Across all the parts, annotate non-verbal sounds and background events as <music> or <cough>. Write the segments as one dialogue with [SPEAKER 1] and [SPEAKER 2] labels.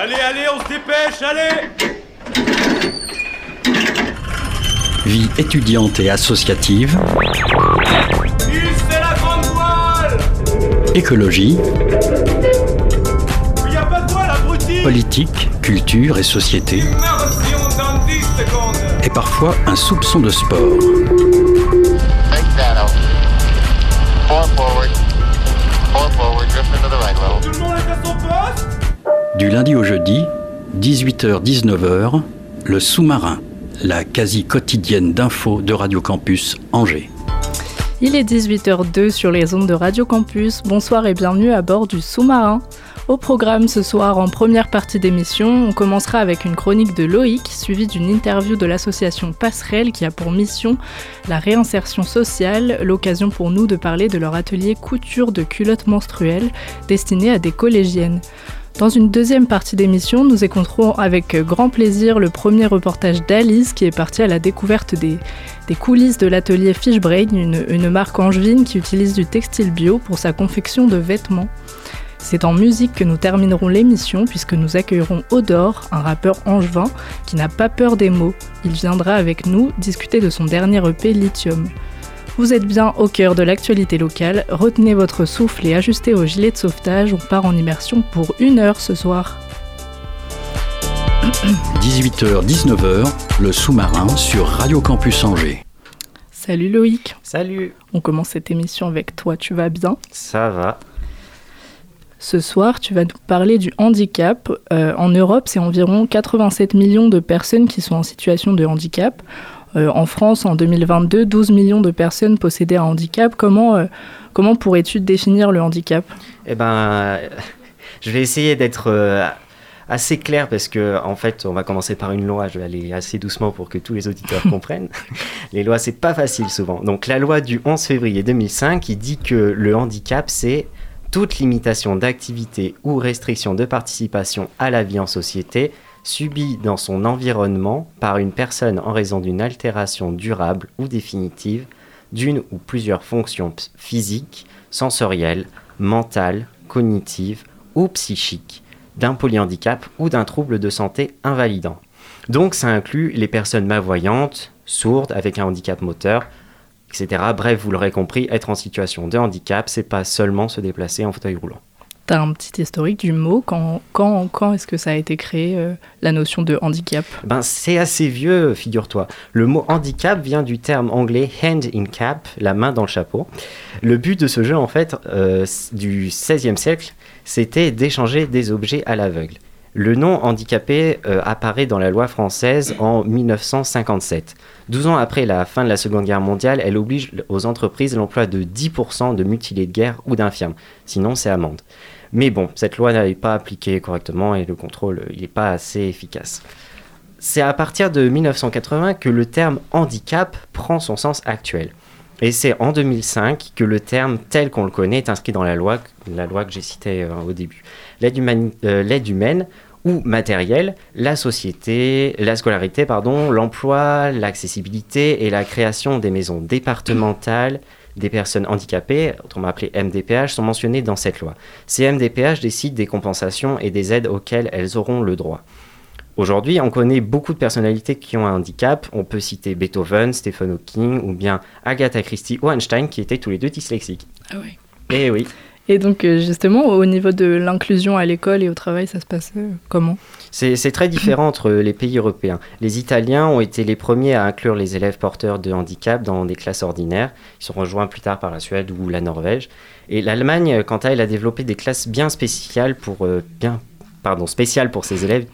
[SPEAKER 1] Allez, allez, on se dépêche, allez.
[SPEAKER 2] Vie étudiante et associative,
[SPEAKER 1] c'est la grande voile.
[SPEAKER 2] Écologie,
[SPEAKER 1] Il y a pas de voile, abruti.
[SPEAKER 2] Politique, culture et société,
[SPEAKER 1] Immersion dans 10 secondes.
[SPEAKER 2] Et parfois un soupçon de sport. Du lundi au jeudi, 18h-19h, le sous-marin, la quasi quotidienne d'infos de Radio Campus Angers.
[SPEAKER 3] Il est 18h02 sur les ondes de Radio Campus. Bonsoir et bienvenue à bord du sous-marin. Au programme ce soir, en première partie d'émission, on commencera avec une chronique de Loïc, suivie d'une interview de l'association Passerelle qui a pour mission la réinsertion sociale, l'occasion pour nous de parler de leur atelier couture de culottes menstruelles destiné à des collégiennes. Dans une deuxième partie d'émission, nous écouterons avec grand plaisir le premier reportage d'Alice qui est partie à la découverte des, coulisses de l'atelier Fishbrain, une, une marque angevine qui utilise du textile bio pour sa confection de vêtements. C'est en musique que nous terminerons l'émission puisque nous accueillerons Odor, un rappeur angevin qui n'a pas peur des mots. Il viendra avec nous discuter de son dernier EP Lithium. Vous êtes bien au cœur de l'actualité locale, retenez votre souffle et ajustez au gilet de sauvetage, on part en immersion pour une heure ce soir. <clears throat>
[SPEAKER 2] 18h-19h, le sous-marin sur Radio Campus Angers.
[SPEAKER 3] Salut Loïc,
[SPEAKER 4] Salut,
[SPEAKER 3] on commence cette émission avec toi, tu vas bien?
[SPEAKER 4] Ça va.
[SPEAKER 3] Ce soir, tu vas nous parler du handicap. Euh, en Europe, c'est environ 87 millions de personnes qui sont en situation de handicap. Euh, en France, en 2022, 12 millions de personnes possédaient un handicap. Comment, euh, comment pourrais-tu définir le handicap?
[SPEAKER 4] Eh ben, <laughs> je vais essayer d'être euh, assez clair parce que, en fait, on va commencer par une loi. Je vais aller assez doucement pour que tous les auditeurs <laughs> comprennent. Les lois, c'est pas facile souvent. Donc, la loi du 11 février 2005 qui dit que le handicap, c'est toute limitation d'activité ou restriction de participation à la vie en société subie dans son environnement par une personne en raison d'une altération durable ou définitive d'une ou plusieurs fonctions physiques, sensorielles, mentales, cognitives ou psychiques, d'un polyhandicap ou d'un trouble de santé invalidant. Donc ça inclut les personnes malvoyantes, sourdes, avec un handicap moteur, etc. Bref, vous l'aurez compris, être en situation de handicap, c'est pas seulement se déplacer en fauteuil roulant.
[SPEAKER 3] Tu un petit historique du mot. Quand, est-ce que ça a été créé, euh, la notion de handicap?
[SPEAKER 4] Ben, c'est assez vieux, figure-toi. Le mot handicap vient du terme anglais hand in cap, la main dans le chapeau. Le but de ce jeu, en fait, euh, du XVIe siècle, c'était d'échanger des objets à l'aveugle. Le nom handicapé euh, apparaît dans la loi française en 1957. 12 ans après la fin de la Seconde Guerre mondiale, elle oblige aux entreprises l'emploi de 10% de mutilés de guerre ou d'infirmes. Sinon, c'est amende. Mais bon, cette loi n'est pas appliquée correctement et le contrôle, n'est pas assez efficace. C'est à partir de 1980 que le terme handicap prend son sens actuel. Et c'est en 2005 que le terme tel qu'on le connaît est inscrit dans la loi, la loi que j'ai citée euh, au début. L'aide humani- euh, humaine ou matérielle, la société, la scolarité, pardon, l'emploi, l'accessibilité et la création des maisons départementales des personnes handicapées, autrement appelées MDPH, sont mentionnés dans cette loi. Ces MDPH décident des compensations et des aides auxquelles elles auront le droit. Aujourd'hui, on connaît beaucoup de personnalités qui ont un handicap. On peut citer Beethoven, Stephen Hawking ou bien Agatha Christie ou Einstein qui étaient tous les deux dyslexiques.
[SPEAKER 3] Ah oui.
[SPEAKER 4] Eh oui,
[SPEAKER 3] Et donc, euh, justement, au niveau de l'inclusion à l'école et au travail, ça se passe euh, comment?
[SPEAKER 4] C'est très différent <laughs> entre les pays européens. Les Italiens ont été les premiers à inclure les élèves porteurs de handicap dans des classes ordinaires. Ils sont rejoints plus tard par la Suède ou la Norvège. Et l'Allemagne, quant à elle, a développé des classes bien spéciales pour euh, bien pardon, spéciales pour ses élèves.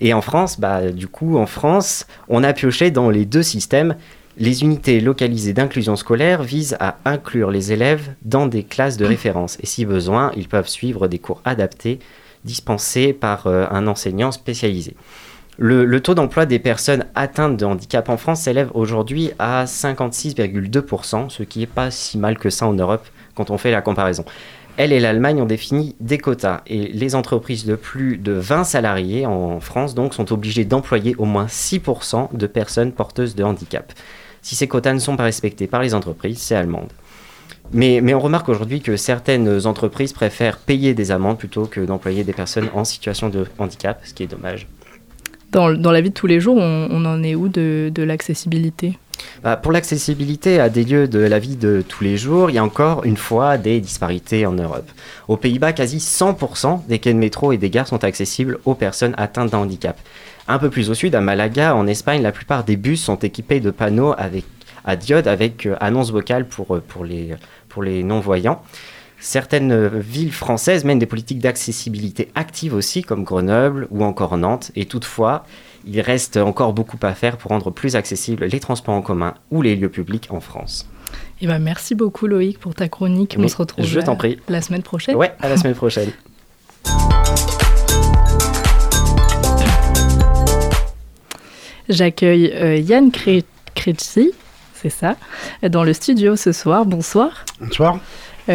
[SPEAKER 4] Et en France, bah, du coup, en France, on a pioché dans les deux systèmes. Les unités localisées d'inclusion scolaire visent à inclure les élèves dans des classes de référence. Et si besoin, ils peuvent suivre des cours adaptés dispensés par euh, un enseignant spécialisé. Le, le taux d'emploi des personnes atteintes de handicap en France s'élève aujourd'hui à 56,2%, ce qui n'est pas si mal que ça en Europe quand on fait la comparaison. Elle et l'Allemagne ont défini des quotas et les entreprises de plus de 20 salariés en France donc sont obligées d'employer au moins 6% de personnes porteuses de handicap. Si ces quotas ne sont pas respectés par les entreprises, c'est allemande. Mais, mais on remarque aujourd'hui que certaines entreprises préfèrent payer des amendes plutôt que d'employer des personnes en situation de handicap, ce qui est dommage.
[SPEAKER 3] Dans, dans la vie de tous les jours, on, en est où de, de l'accessibilité?
[SPEAKER 4] Bah, pour l'accessibilité à des lieux de la vie de tous les jours, il y a encore une fois des disparités en Europe. Aux Pays-Bas, quasi 100% des quais de métro et des gares sont accessibles aux personnes atteintes d'un handicap. Un peu plus au sud, à Malaga, en Espagne, la plupart des bus sont équipés de panneaux avec, à diode avec euh, annonce vocale pour, euh, pour les, pour les non-voyants. Certaines villes françaises mènent des politiques d'accessibilité actives aussi, comme Grenoble ou encore Nantes. Et toutefois, il reste encore beaucoup à faire pour rendre plus accessibles les transports en commun ou les lieux publics en France.
[SPEAKER 3] Eh ben, Merci beaucoup Loïc pour ta chronique. on se retrouve
[SPEAKER 4] je t'en
[SPEAKER 3] la-
[SPEAKER 4] prie.
[SPEAKER 3] la semaine prochaine.
[SPEAKER 4] Ouais, à la semaine prochaine. <laughs>
[SPEAKER 3] J'accueille euh, Yann Crecci, c'est ça, dans le studio ce soir. Bonsoir.
[SPEAKER 5] Bonsoir,
[SPEAKER 3] Euh,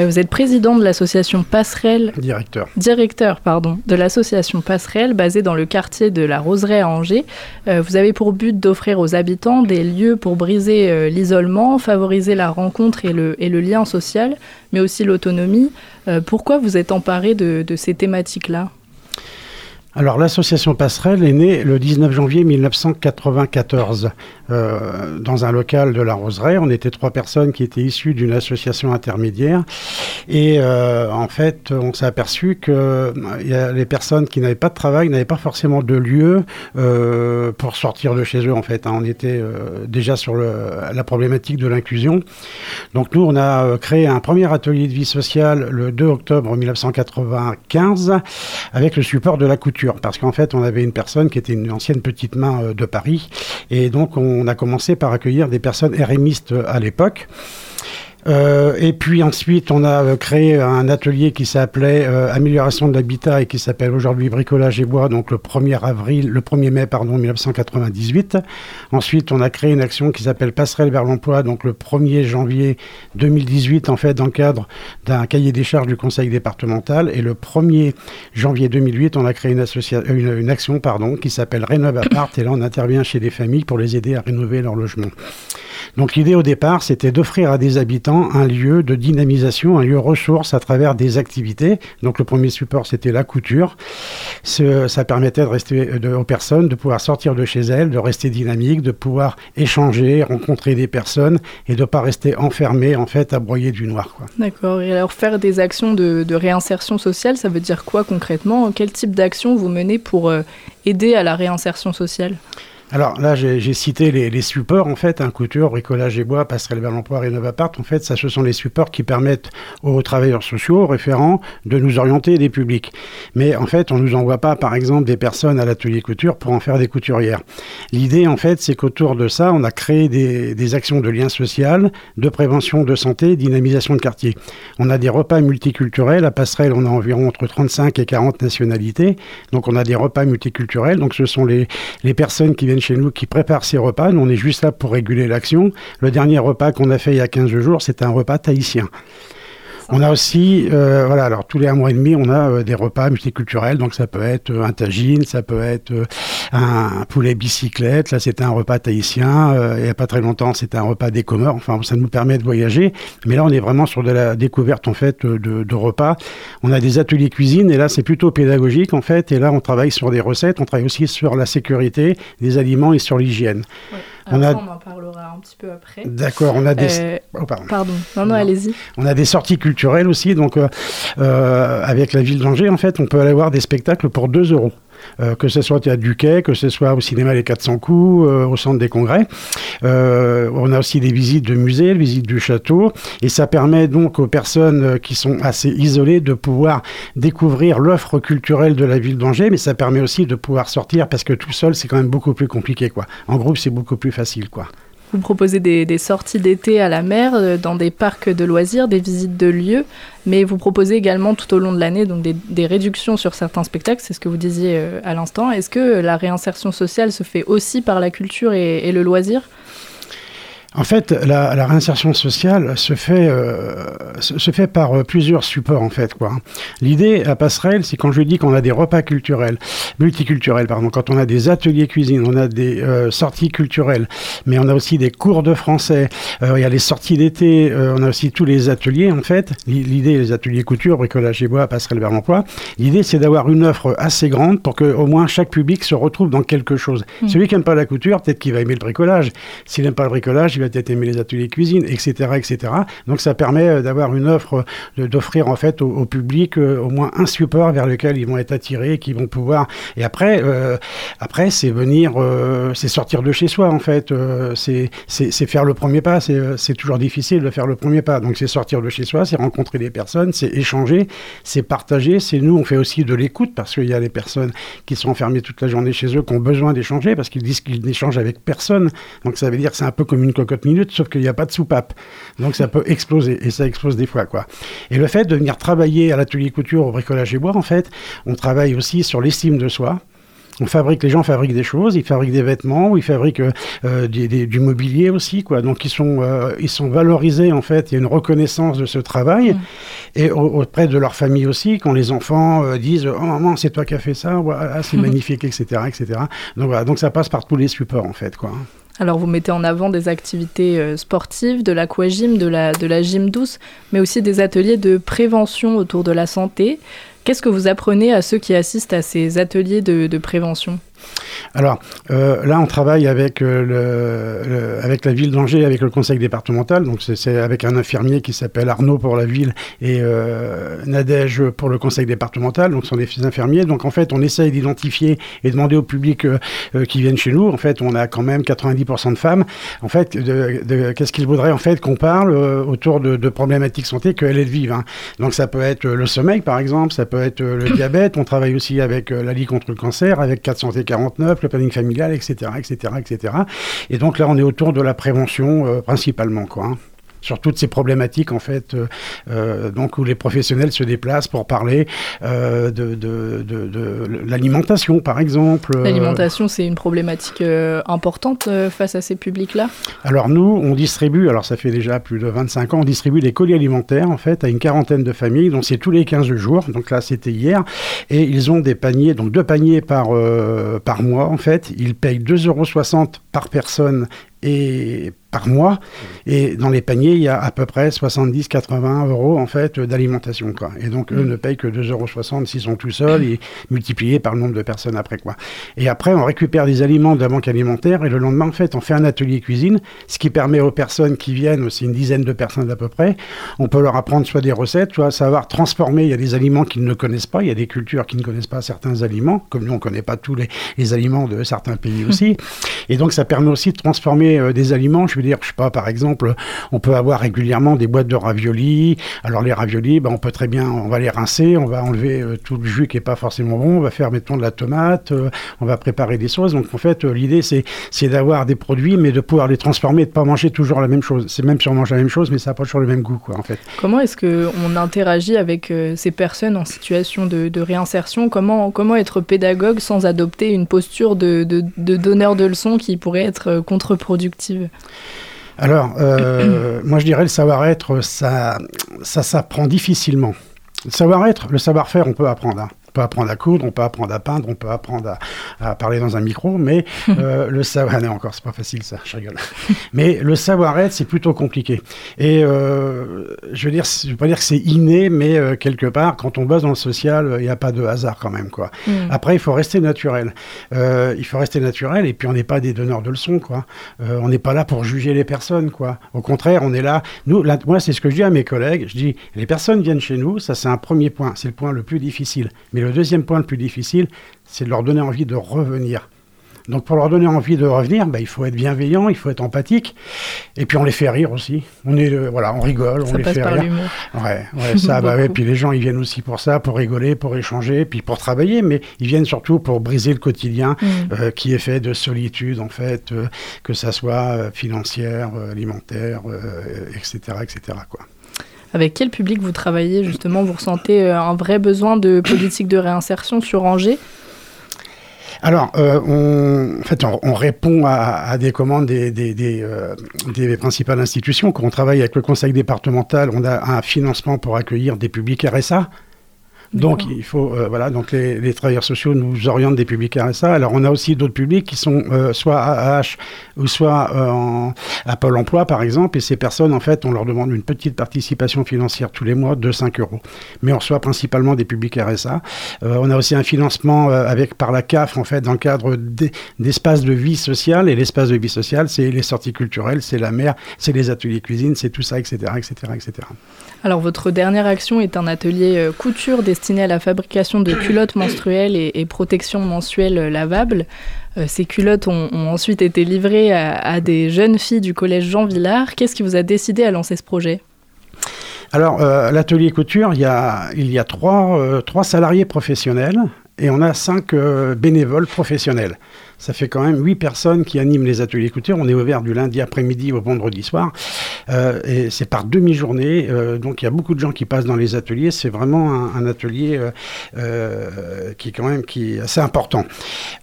[SPEAKER 3] vous êtes président de l'association Passerelle,
[SPEAKER 5] directeur.
[SPEAKER 3] directeur pardon, de l'association Passerelle basée dans le quartier de la Roseraie à Angers. Euh, vous avez pour but d'offrir aux habitants des lieux pour briser euh, l'isolement, favoriser la rencontre et le, et le lien social, mais aussi l'autonomie. Euh, pourquoi vous êtes emparé de, de ces thématiques-là?
[SPEAKER 5] Alors l'association Passerelle est née le 19 janvier 1994 euh, dans un local de la Roseraie. On était trois personnes qui étaient issues d'une association intermédiaire et euh, en fait on s'est aperçu que euh, les personnes qui n'avaient pas de travail n'avaient pas forcément de lieu pour sortir de chez eux en fait. hein. On était déjà sur la problématique de l'inclusion. Donc nous, on a créé un premier atelier de vie sociale le 2 octobre 1995 avec le support de la couture. Parce qu'en fait, on avait une personne qui était une ancienne petite main euh, de Paris. Et donc, on a commencé par accueillir des personnes RMistes euh, à l'époque. Euh, et puis ensuite, on a euh, créé un atelier qui s'appelait euh, Amélioration de l'habitat et qui s'appelle aujourd'hui Bricolage et bois, donc le 1er avril, le 1er mai pardon 1998. Ensuite, on a créé une action qui s'appelle Passerelle vers l'emploi, donc le 1er janvier 2018 en fait dans le cadre d'un cahier des charges du conseil départemental et le 1er janvier 2008, on a créé une, action pardon qui s'appelle Rénove Appart et là on intervient chez les familles pour les aider à rénover leur logement. Donc l'idée au départ, c'était d'offrir à des habitants un lieu de dynamisation, un lieu ressource à travers des activités. Donc le premier support, c'était la couture. Ça permettait de rester de- aux personnes de pouvoir sortir de chez elles, de rester dynamique, de pouvoir échanger, rencontrer des personnes et de ne pas rester enfermé en fait à broyer du noir.
[SPEAKER 3] D'accord. Et alors faire des actions de, de réinsertion sociale, ça veut dire quoi concrètement? Quel type d'action vous menez pour euh, aider à la réinsertion sociale?
[SPEAKER 5] Alors là, j'ai cité les, supports, en fait, un couture, bricolage et bois, passerelle vers l'emploi, rénove appart. En fait, ça, ce sont les supports qui permettent aux travailleurs sociaux, aux référents, de nous orienter des publics. Mais en fait, on ne nous envoie pas, par exemple, des personnes à l'atelier couture pour en faire des couturières. L'idée, en fait, c'est qu'autour de ça, on a créé des, des actions de lien social, de prévention de santé, dynamisation de quartier. On a des repas multiculturels. À Passerelle, on a environ entre 35 et 40 nationalités. Donc, on a des repas multiculturels. Donc, ce sont les, les personnes qui viennent chez nous qui préparent ces repas. Nous, on est juste là pour réguler l'action. Le dernier repas qu'on a fait il y a 15 jours, c'était un repas tahitien. On a aussi, euh, voilà, alors tous les un mois et demi, on a euh, des repas multiculturels. Donc ça peut être euh, un tagine, ça peut être euh, un poulet bicyclette. Là, c'était un repas tahitien. Euh, il n'y a pas très longtemps, c'était un repas des Comores. Enfin, ça nous permet de voyager. Mais là, on est vraiment sur de la découverte en fait de, de repas. On a des ateliers cuisine et là, c'est plutôt pédagogique en fait. Et là, on travaille sur des recettes. On travaille aussi sur la sécurité des aliments et sur l'hygiène. On a-
[SPEAKER 3] en parlera un petit peu après.
[SPEAKER 5] D'accord, on a des.
[SPEAKER 3] Euh,
[SPEAKER 5] Oh, pardon.
[SPEAKER 3] pardon, non, non,
[SPEAKER 5] Non.
[SPEAKER 3] allez-y.
[SPEAKER 5] On a des sorties culturelles aussi, donc euh, euh, avec la ville d'Angers, en fait, on peut aller voir des spectacles pour 2 euros. Euh, que ce soit au théâtre du Quai, que ce soit au cinéma Les 400 coups, euh, au centre des congrès. Euh, on a aussi des visites de musées, des visites du château, et ça permet donc aux personnes qui sont assez isolées de pouvoir découvrir l'offre culturelle de la ville d'Angers, mais ça permet aussi de pouvoir sortir parce que tout seul c'est quand même beaucoup plus compliqué, quoi. En groupe c'est beaucoup plus facile, quoi.
[SPEAKER 3] Vous proposez des, sorties d'été à la mer, euh, dans des parcs de loisirs, des visites de lieux, mais vous proposez également tout au long de l'année des, réductions sur certains spectacles, c'est ce que vous disiez euh, à l'instant. Est-ce que la réinsertion sociale se fait aussi par la culture et le loisir?
[SPEAKER 5] En fait, la, la réinsertion sociale se fait, euh, se, se fait par euh, plusieurs supports, en fait. quoi. L'idée à Passerelle, c'est quand je dis qu'on a des repas culturels, multiculturels, pardon, quand on a des ateliers cuisine, on a des euh, sorties culturelles, mais on a aussi des cours de français, il y a les sorties d'été, on a aussi tous les ateliers, en fait. L'i- L'idée, les ateliers couture, bricolage et bois, Passerelle vers l'emploi, l'idée, c'est d'avoir une offre assez grande pour que au moins chaque public se retrouve dans quelque chose. Celui qui n'aime pas la couture, peut-être qu'il va aimer le bricolage. S'il n'aime pas le bricolage, il va aimer les ateliers cuisine, etc., etc. Donc ça permet euh, d'avoir une offre, de- d'offrir en fait au, public euh, au moins un support vers lequel ils vont être attirés, qui vont pouvoir. Et après, euh, après c'est venir, euh, c'est sortir de chez soi en fait. Euh, c'est faire le premier pas. C'est euh, toujours difficile de faire le premier pas. Donc c'est sortir de chez soi, c'est rencontrer des personnes, c'est échanger, c'est partager. C'est nous, on fait aussi de l'écoute parce qu'il y a des personnes qui sont enfermées toute la journée chez eux, qui ont besoin d'échanger parce qu'ils disent qu'ils n'échangent avec personne. Donc ça veut dire c'est un peu comme une cocotte minute, sauf qu'il n'y a pas de soupape. Donc ça peut exploser et ça explose des fois quoi. Et le fait de venir travailler à l'atelier couture au bricolage et bois, en fait, on travaille aussi sur l'estime de soi. On fabrique, les gens fabriquent des choses, ils fabriquent des vêtements, ils fabriquent euh, des- des- du mobilier aussi, quoi. Donc ils sont, euh, ils sont valorisés en fait. Il y a une reconnaissance de ce travail et au- auprès de leur famille aussi, quand les enfants euh, disent "Oh maman, c'est toi qui as fait ça, voilà, c'est <laughs> magnifique, etc., etc." Donc voilà, donc ça passe par tous les supports en fait, quoi.
[SPEAKER 3] Alors vous mettez en avant des activités euh, sportives, de l'aquagym, de la, de la gym douce, mais aussi des ateliers de prévention autour de la santé. Qu'est-ce que vous apprenez à ceux qui assistent à ces ateliers de, prévention?
[SPEAKER 5] Alors euh, là, on travaille avec, euh, avec la ville d'Angers, avec le conseil départemental. Donc c'est- avec un infirmier qui s'appelle Arnaud pour la ville et euh, Nadège pour le conseil départemental. Donc ce sont des infirmiers. Donc en fait, on essaye d'identifier et demander au public euh, qui viennent chez nous. En fait, on a quand même 90% de femmes. En fait, qu'est-ce qu'ils voudraient en fait qu'on parle autour de, problématiques santé qu'elles elles vivent. hein. Donc ça peut être le sommeil par exemple, ça peut être euh, le diabète. On travaille aussi avec euh, la Ligue contre le cancer, avec 4 Santé 49, le planning familial, etc., etc., etc. Et donc là, on est autour de la prévention euh, principalement, quoi. hein. Sur toutes ces problématiques, en fait, euh, euh, donc où les professionnels se déplacent pour parler euh, de, de, de, de l'alimentation, par exemple.
[SPEAKER 3] L'alimentation, c'est une problématique importante face à ces publics-là?
[SPEAKER 5] Alors nous, on distribue, alors ça fait déjà plus de 25 ans, on distribue des colis alimentaires en fait à une quarantaine de familles, donc c'est tous les 15 jours, donc là c'était hier, et ils ont des paniers, donc deux paniers par, par mois en fait, ils payent 2,60 euros par personne et par mois, et dans les paniers, il y a à peu près 70-80 euros en fait d'alimentation quoi. Et donc eux ne payent que 2,60 euros s'ils sont tout seuls, et multiplié par le nombre de personnes après quoi. Et après, on récupère des aliments de la banque alimentaire et le lendemain, en fait, on fait un atelier cuisine, ce qui permet aux personnes qui viennent, c'est une dizaine de personnes à peu près, on peut leur apprendre soit des recettes, soit savoir transformer. Il y a des aliments qu'ils ne connaissent pas, il y a des cultures qui ne connaissent pas certains aliments, comme nous, on ne connaît pas tous les, les aliments de certains pays <laughs> aussi. Et donc, ça permet aussi de transformer euh, des aliments. Je veux dire, je sais pas, par exemple, on peut avoir régulièrement des boîtes de raviolis. Alors, les raviolis, ben, on peut très bien, on va les rincer, on va enlever euh, tout le jus qui est pas forcément bon, on va faire, mettons, de la tomate, euh, on va préparer des sauces. Donc, en fait, euh, l'idée, c'est, d'avoir des produits, mais de pouvoir les transformer et de pas manger toujours la même chose. C'est même si on mange la même chose, mais ça n'a pas toujours le même goût, quoi, en fait.
[SPEAKER 3] Comment est-ce qu'on interagit avec ces personnes en situation de, réinsertion? Comment, être pédagogue sans adopter une posture de, de- donneur de leçons qui pourrait être contre-productive?
[SPEAKER 5] Alors, euh, <clears throat> moi je dirais le savoir-être, ça, ça s'apprend difficilement. Le savoir-être, le savoir-faire, on peut apprendre. hein. On peut apprendre à coudre, on peut apprendre à peindre, on peut apprendre à, à parler dans un micro, mais <laughs> euh, le savoir, non encore, c'est pas facile ça, je rigole. Mais le savoir-être, c'est plutôt compliqué. Et euh, je veux dire, je veux pas dire que c'est inné, mais euh, quelque part, quand on bosse dans le social, il n'y a pas de hasard quand même, quoi.
[SPEAKER 3] Mm.
[SPEAKER 5] Après, il faut rester naturel. Il faut rester naturel, et puis on n'est pas des donneurs de leçons, quoi. On n'est pas là pour juger les personnes, quoi. Au contraire, on est là. Nous, là, moi, c'est ce que je dis à mes collègues. Je dis, les personnes viennent chez nous, ça c'est un premier point, c'est le point le plus difficile. Mais le deuxième point le plus difficile, c'est de leur donner envie de revenir. Donc pour leur donner envie de revenir, bah, il faut être bienveillant, il faut être empathique, et puis on les fait rire aussi. On est, euh, voilà, on rigole, on les fait rire. Ouais, <laughs> ouais, ça, bah ouais. Puis les gens, ils viennent aussi pour ça, pour rigoler, pour échanger, puis pour travailler, mais ils viennent surtout pour briser le quotidien
[SPEAKER 3] Mm.
[SPEAKER 5] euh, qui est fait de solitude, en fait, euh, que ça soit financière, alimentaire, etc., etc., quoi.
[SPEAKER 3] Avec quel public vous travaillez justement? Vous ressentez euh, un vrai besoin de politique de réinsertion sur Angers?
[SPEAKER 5] Alors, euh, on, en fait, on, on répond à, des commandes des, des, des, euh, des principales institutions. Quand on travaille avec le conseil départemental, on a un financement pour accueillir des publics RSA. Donc, il faut, euh, voilà, donc les, les travailleurs sociaux nous orientent des publics RSA. Alors, on a aussi d'autres publics qui sont euh, soit à AH ou soit euh, en- à Pôle emploi, par exemple. Et ces personnes, en fait, on leur demande une petite participation financière tous les mois de 5 euros. Mais on reçoit principalement des publics RSA. Euh, on a aussi un financement avec par la CAF, en fait, dans le cadre des- d'espaces de vie sociale. Et l'espace de vie sociale, c'est les sorties culturelles, c'est la mer, c'est les ateliers cuisine, c'est tout ça, etc., etc., etc.
[SPEAKER 3] Alors votre dernière action est un atelier couture destiné à la fabrication de culottes menstruelles et, et protection mensuelle euh, lavables. Euh, ces culottes ont, ensuite été livrées à, des jeunes filles du collège Jean Villard. Qu'est-ce qui vous a décidé à lancer ce projet?
[SPEAKER 5] Alors, euh, l'atelier couture, il y a, euh, trois salariés professionnels et on a cinq bénévoles professionnels. Ça fait quand même huit personnes qui animent les ateliers couture. On est ouvert du lundi après-midi au vendredi soir. Euh, et c'est par demi-journée. euh, donc, il y a beaucoup de gens qui passent dans les ateliers. C'est vraiment un, atelier euh, qui est quand même qui est assez important.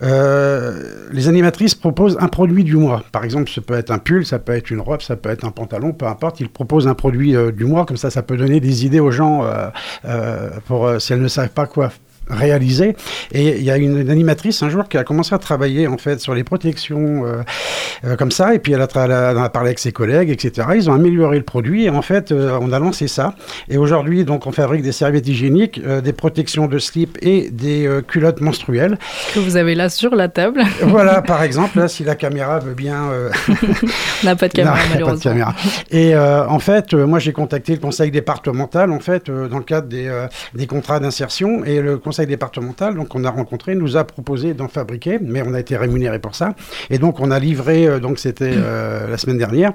[SPEAKER 5] Les animatrices proposent un produit du mois. Par exemple, ça peut être un pull, ça peut être une robe, ça peut être un pantalon, peu importe. Ils proposent un produit du mois. Comme ça, ça peut donner des idées aux gens pour si elles ne savent pas quoi réaliser. Et il y a une, une animatrice un jour qui a commencé à travailler en fait sur les protections euh, euh, comme ça. Et puis elle a, elle a- elle a parlé avec ses collègues, etc. Ils ont amélioré le produit et en fait euh, on a lancé ça. Et aujourd'hui donc on fabrique des serviettes hygiéniques, des protections de slip et des culottes menstruelles.
[SPEAKER 3] que vous avez là sur la table <laughs>
[SPEAKER 5] voilà par exemple là si la caméra veut bien. <laughs>
[SPEAKER 3] On n'a pas de caméra
[SPEAKER 5] non, a pas de
[SPEAKER 3] malheureusement.
[SPEAKER 5] caméra. Et en fait, moi j'ai contacté le conseil départemental en fait dans le cadre des, des contrats d'insertion et le conseil départemental donc on a rencontré nous a proposé d'en fabriquer, mais on a été rémunéré pour ça. Et donc on a livré euh, donc c'était euh, la semaine dernière.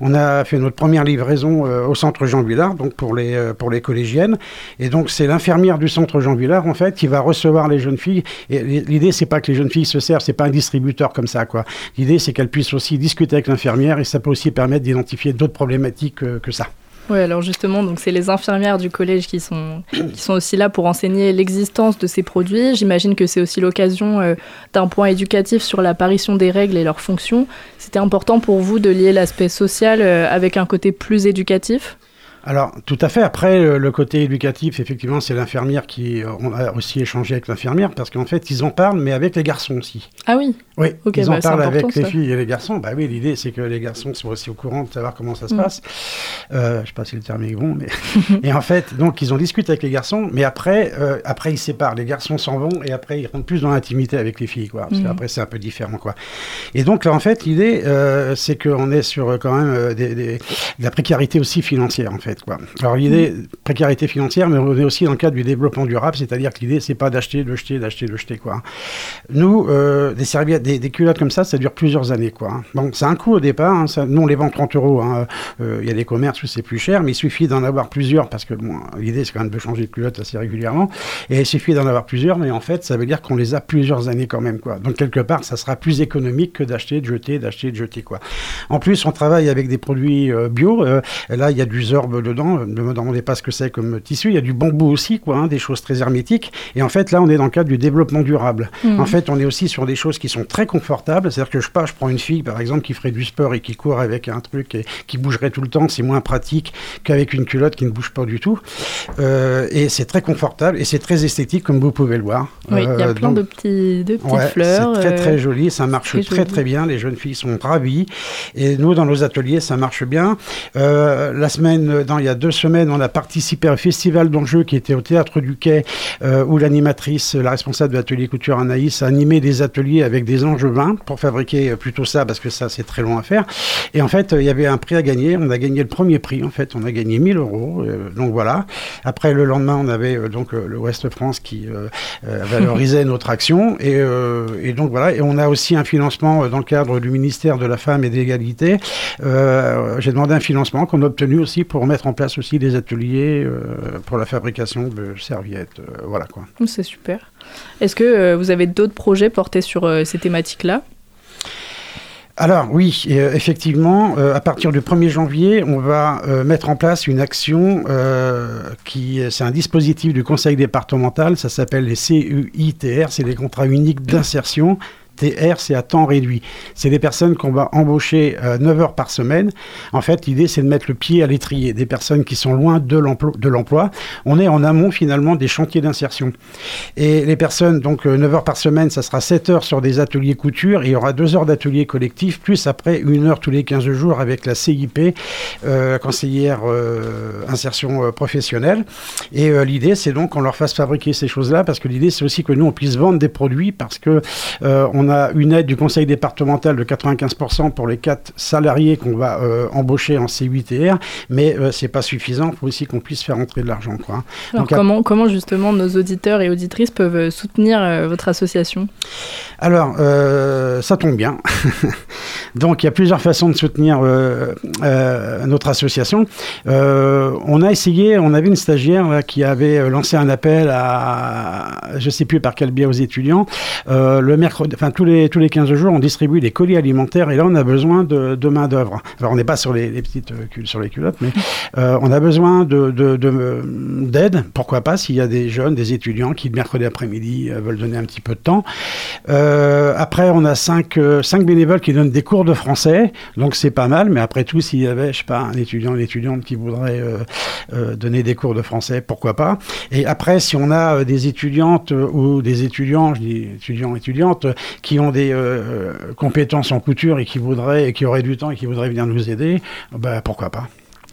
[SPEAKER 5] On a fait notre première livraison euh, au centre Jean Villard donc pour les pour les collégiennes. Et donc c'est l'infirmière du centre Jean Villard en fait qui va recevoir les jeunes filles. Et l'idée c'est pas que les jeunes filles se servent, c'est pas un distributeur comme ça quoi. L'idée c'est qu'elles puissent aussi discuter avec l'infirmière et ça peut aussi permettre d'identifier d'autres problématiques que ça.
[SPEAKER 3] Oui, alors justement, donc c'est les infirmières du collège qui sont, <coughs> qui sont aussi là pour enseigner l'existence de ces produits. J'imagine que c'est aussi l'occasion euh, d'un point éducatif sur l'apparition des règles et leurs fonctions. C'était important pour vous de lier l'aspect social euh, avec un côté plus éducatif?
[SPEAKER 5] Alors, tout à fait. Après, le, côté éducatif, effectivement, c'est l'infirmière qui. euh, On a aussi échangé avec l'infirmière parce qu'en fait, ils en parlent, mais avec les garçons aussi.
[SPEAKER 3] Ah oui,
[SPEAKER 5] Oui,
[SPEAKER 3] Ok,
[SPEAKER 5] ils
[SPEAKER 3] bah,
[SPEAKER 5] en
[SPEAKER 3] c'est
[SPEAKER 5] parlent avec les filles et les garçons. Bah oui, l'idée, c'est que les garçons soient aussi au courant de savoir comment ça se
[SPEAKER 3] Mm.
[SPEAKER 5] passe. Euh, je sais pas si le terme est bon, mais. <laughs> et en fait, donc, ils ont discuté avec les garçons, mais après, euh, après ils séparent. Les garçons s'en vont et après, ils rentrent plus dans l'intimité avec les filles, quoi. Parce
[SPEAKER 3] Mm.
[SPEAKER 5] qu'après, c'est un peu différent, quoi. Et donc, là, en fait, l'idée, euh, c'est qu'on est sur euh, quand même des, des- de la précarité aussi financière, en fait, Alors, l'idée, précarité financière, mais on est aussi dans le cadre du développement durable, c'est-à-dire que l'idée, c'est pas d'acheter, de jeter, d'acheter, de jeter, quoi. Nous, euh, des serviettes, des, culottes comme ça, ça dure plusieurs années, quoi. Bon, c'est un coût au départ. hein, nous, on les vend 30 euros. hein. Euh, Il y a des commerces où c'est plus cher, mais il suffit d'en avoir plusieurs parce que l'idée, c'est quand même de changer de culotte assez régulièrement. Et il suffit d'en avoir plusieurs, mais en fait, ça veut dire qu'on les a plusieurs années quand même, quoi. Donc, quelque part, ça sera plus économique que d'acheter, de jeter, d'acheter, de jeter, quoi. En plus, on travaille avec des produits euh, bio. Là, il y a du zorbe dedans. Ne me demandez pas ce que c'est comme tissu. Il y a du bambou aussi, quoi, hein, des choses très hermétiques. Et en fait, là, on est dans le cadre du développement durable.
[SPEAKER 3] Mhm.
[SPEAKER 5] En fait, on est aussi sur des choses qui sont très confortables. C'est-à-dire que je pas, je prends une fille, par exemple, qui ferait du sport et qui court avec un truc et qui bougerait tout le temps. C'est moins pratique qu'avec une culotte qui ne bouge pas du tout. Euh, et c'est très confortable et c'est très esthétique, comme vous pouvez le voir.
[SPEAKER 3] oui, il y a
[SPEAKER 5] Euh,
[SPEAKER 3] plein
[SPEAKER 5] donc-
[SPEAKER 3] de, petits, de petites
[SPEAKER 5] Ouais,
[SPEAKER 3] fleurs.
[SPEAKER 5] C'est très
[SPEAKER 3] euh,
[SPEAKER 5] très joli, ça marche
[SPEAKER 3] très
[SPEAKER 5] très bien. Les jeunes filles sont ravies et nous dans nos ateliers ça marche bien. Euh, la semaine, dans il y a deux semaines, on a participé au festival d'enjeux qui était au théâtre du Quai euh, où l'animatrice, la responsable de l'atelier couture Anaïs a animé des ateliers avec des angevins pour fabriquer euh, plutôt ça parce que ça c'est très long à faire. Et en fait euh, il y avait un prix à gagner. On a gagné le premier prix en fait, on a gagné 1000 euros. Euh, donc voilà. Après le lendemain on avait euh, donc le Ouest France qui valorisait <laughs> notre action. Et, et donc voilà, et on a aussi un financement dans le cadre du ministère de la Femme et de l'Égalité. J'ai demandé un financement qu'on a obtenu aussi pour mettre en place aussi des ateliers euh, pour la fabrication de serviettes. euh, voilà quoi.
[SPEAKER 3] C'est super. Est-ce que euh, vous avez d'autres projets portés sur ces thématiques-là?
[SPEAKER 5] Alors oui, euh, effectivement, euh, à partir du 1er janvier, on va euh, mettre en place une action qui, c'est un dispositif du Conseil départemental, ça s'appelle les CUITR, c'est les contrats uniques d'insertion TR, c'est à temps réduit. C'est des personnes qu'on va embaucher 9 heures par semaine. En fait, l'idée, c'est de mettre le pied à l'étrier. Des personnes qui sont loin de l'emploi. On est en amont, finalement, des chantiers d'insertion. Et les personnes, donc 9 heures par semaine, ça sera 7 heures sur des ateliers couture. Il y aura 2 heures d'ateliers collectifs, plus après une heure tous les 15 jours avec la CIP, euh, conseillère euh, insertion euh, professionnelle. Et l'idée, c'est donc qu'on leur fasse fabriquer ces choses-là, parce que l'idée, c'est aussi que nous, on puisse vendre des produits, parce que on on a une aide du conseil départemental de 95% pour les quatre salariés qu'on va euh, embaucher en C8R, mais euh, c'est pas suffisant. Il faut aussi qu'on puisse faire entrer de l'argent. Quoi.
[SPEAKER 6] Alors comment, comment justement nos auditeurs et auditrices peuvent euh, soutenir votre association?
[SPEAKER 5] Alors, ça tombe bien. <laughs> Donc il y a plusieurs façons de soutenir notre association. on a essayé, on avait une stagiaire qui avait lancé un appel à, je sais plus par quel biais aux étudiants, le mercredi, enfin tous les, tous les 15 jours, on distribue des colis alimentaires et là, on a besoin de, de main-d'œuvre. Alors, on n'est pas sur les, petites euh, culottes, mais euh, on a besoin d'aide. De, de, pourquoi pas s'il y a des jeunes, des étudiants qui, le mercredi après-midi, euh, veulent donner un petit peu de temps. après, on a cinq, cinq bénévoles qui donnent des cours de français, donc c'est pas mal, mais après tout, s'il y avait, je sais pas, un étudiant, une étudiante qui voudrait donner des cours de français, pourquoi pas. Et après, si on a des étudiantes ou des étudiants, je dis étudiants, étudiantes, qui ont des euh, compétences en couture et qui voudraient, et qui auraient du temps et qui voudraient venir nous aider, bah, pourquoi pas.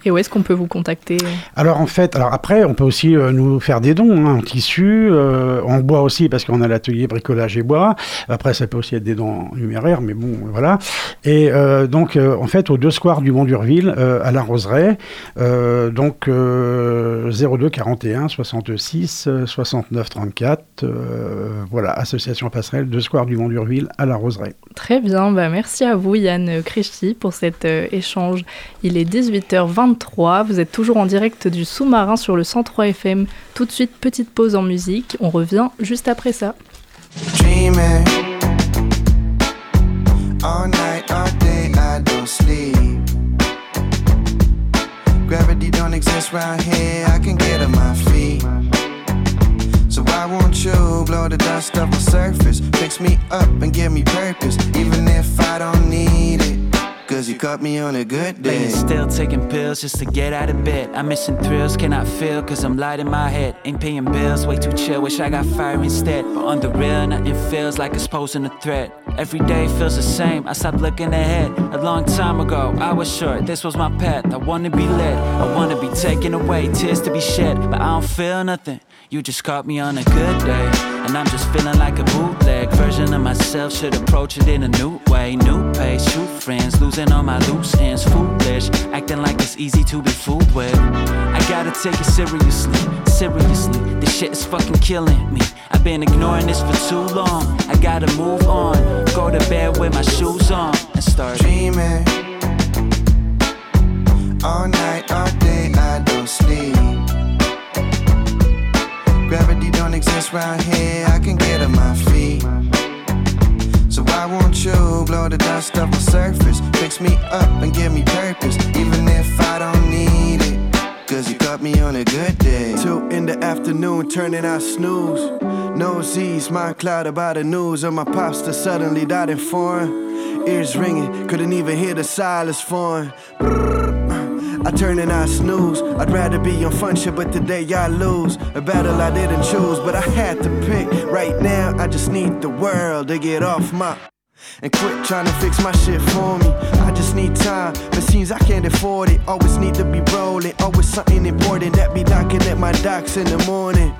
[SPEAKER 6] Et où est-ce qu'on peut vous contacter
[SPEAKER 5] Alors en fait, alors après, on peut aussi euh, nous faire des dons hein, en tissu, euh, en bois aussi parce qu'on a l'atelier bricolage et bois. Après, ça peut aussi être des dons numéraires, mais bon, voilà. Et euh, donc en fait, au deux square du Mont d'Urville, à la Roseraie, donc 02 41 66 69 34, voilà, association passerelle, deux square du Mont d'Urville à la Roseraie.
[SPEAKER 6] Très bien, bah merci à vous Yann Créchy pour cet échange. Il est 18h20 vous êtes toujours en direct du sous-marin sur le 103 FM. Tout de suite, petite pause en musique. On revient juste après ça. Dreaming. All night, all day, I don't sleep. Gravity don't exist round here, I can get on my feet. So why won't you blow the dust off my surface? Fix me up and give me Caught me on a good day. Laying still taking pills just to get out of bed. I'm missing thrills, cannot feel cause I'm light in my head. Ain't paying bills, way too chill, wish I got fire instead. But on the real, nothing feels like it's posing a threat. Every day feels the same, I stopped looking ahead. A long time ago, I was sure this was my path. I wanna be led, I wanna be taken away, tears to be shed. But I don't feel nothing. You just caught me on a good day, and I'm just feeling like a bootleg version of myself. Should approach it in a new way, new pace, true friends, losing all my loose ends, foolish, acting like it's easy to be fooled with. I gotta take it seriously, seriously. This shit is fucking killing me. I've been ignoring this for too long. I gotta move on, go to bed with my shoes on, and start dreaming. All night, all day, I don't sleep. Gravity don't exist round here, I can get on my feet. So why won't you blow the dust off my surface? Fix me up and give me purpose, even if I don't need it. Cause you caught me on a good day. Two in the afternoon, turning out snooze. No Z's, my cloud about the news of my pops that suddenly died in foreign. Ears ringing, couldn't even hear the silence form. I turn and I snooze. I'd rather be on fun shit, but today I lose. A battle I didn't choose, but I had to pick. Right now, I just need the world to get off my. And quit trying to fix my shit for me. I just need time, but seems I can't afford it. Always need to be rolling, always something important that be knocking at my docks in the morning.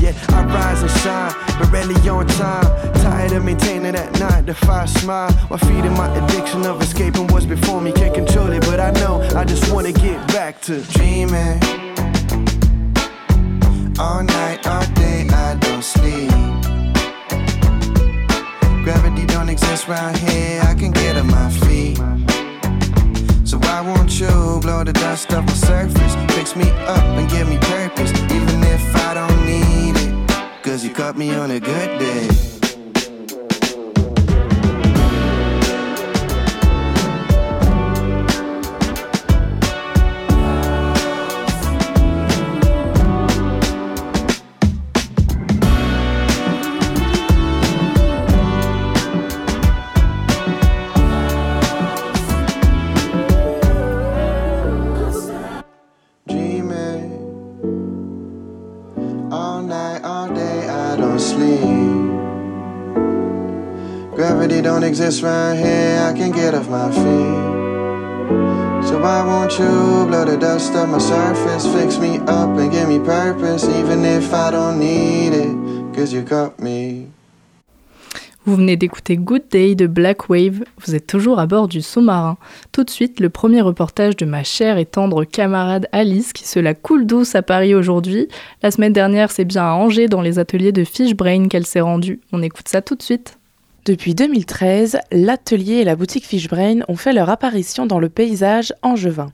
[SPEAKER 6] Yeah, I rise and shine, but rarely on time. Tired of maintaining that nine to five smile while feeding my addiction of escaping what's before me. Can't control it, but I know I just wanna get back to dreaming. All night, all day, I don't sleep. Gravity don't exist round here, I can get on my feet. So why won't you blow the dust off my surface? Fix me up and give me purpose, even if I don't. Cause you caught me on a good day. Right here, I get off my feet. So why won't you blow the dust my surface, fix me up and give me purpose, even if I don't need it, cause you got me.
[SPEAKER 3] Vous venez d'écouter Good Day de Black Wave, vous êtes toujours à bord du sous-marin. Tout de suite, le premier reportage de ma chère et tendre camarade Alice qui se la coule douce à Paris aujourd'hui. La semaine dernière, c'est bien à Angers dans les ateliers de Fishbrain qu'elle s'est rendue. On écoute ça tout de suite.
[SPEAKER 7] Depuis 2013, l'atelier et la boutique Fishbrain ont fait leur apparition dans le paysage angevin.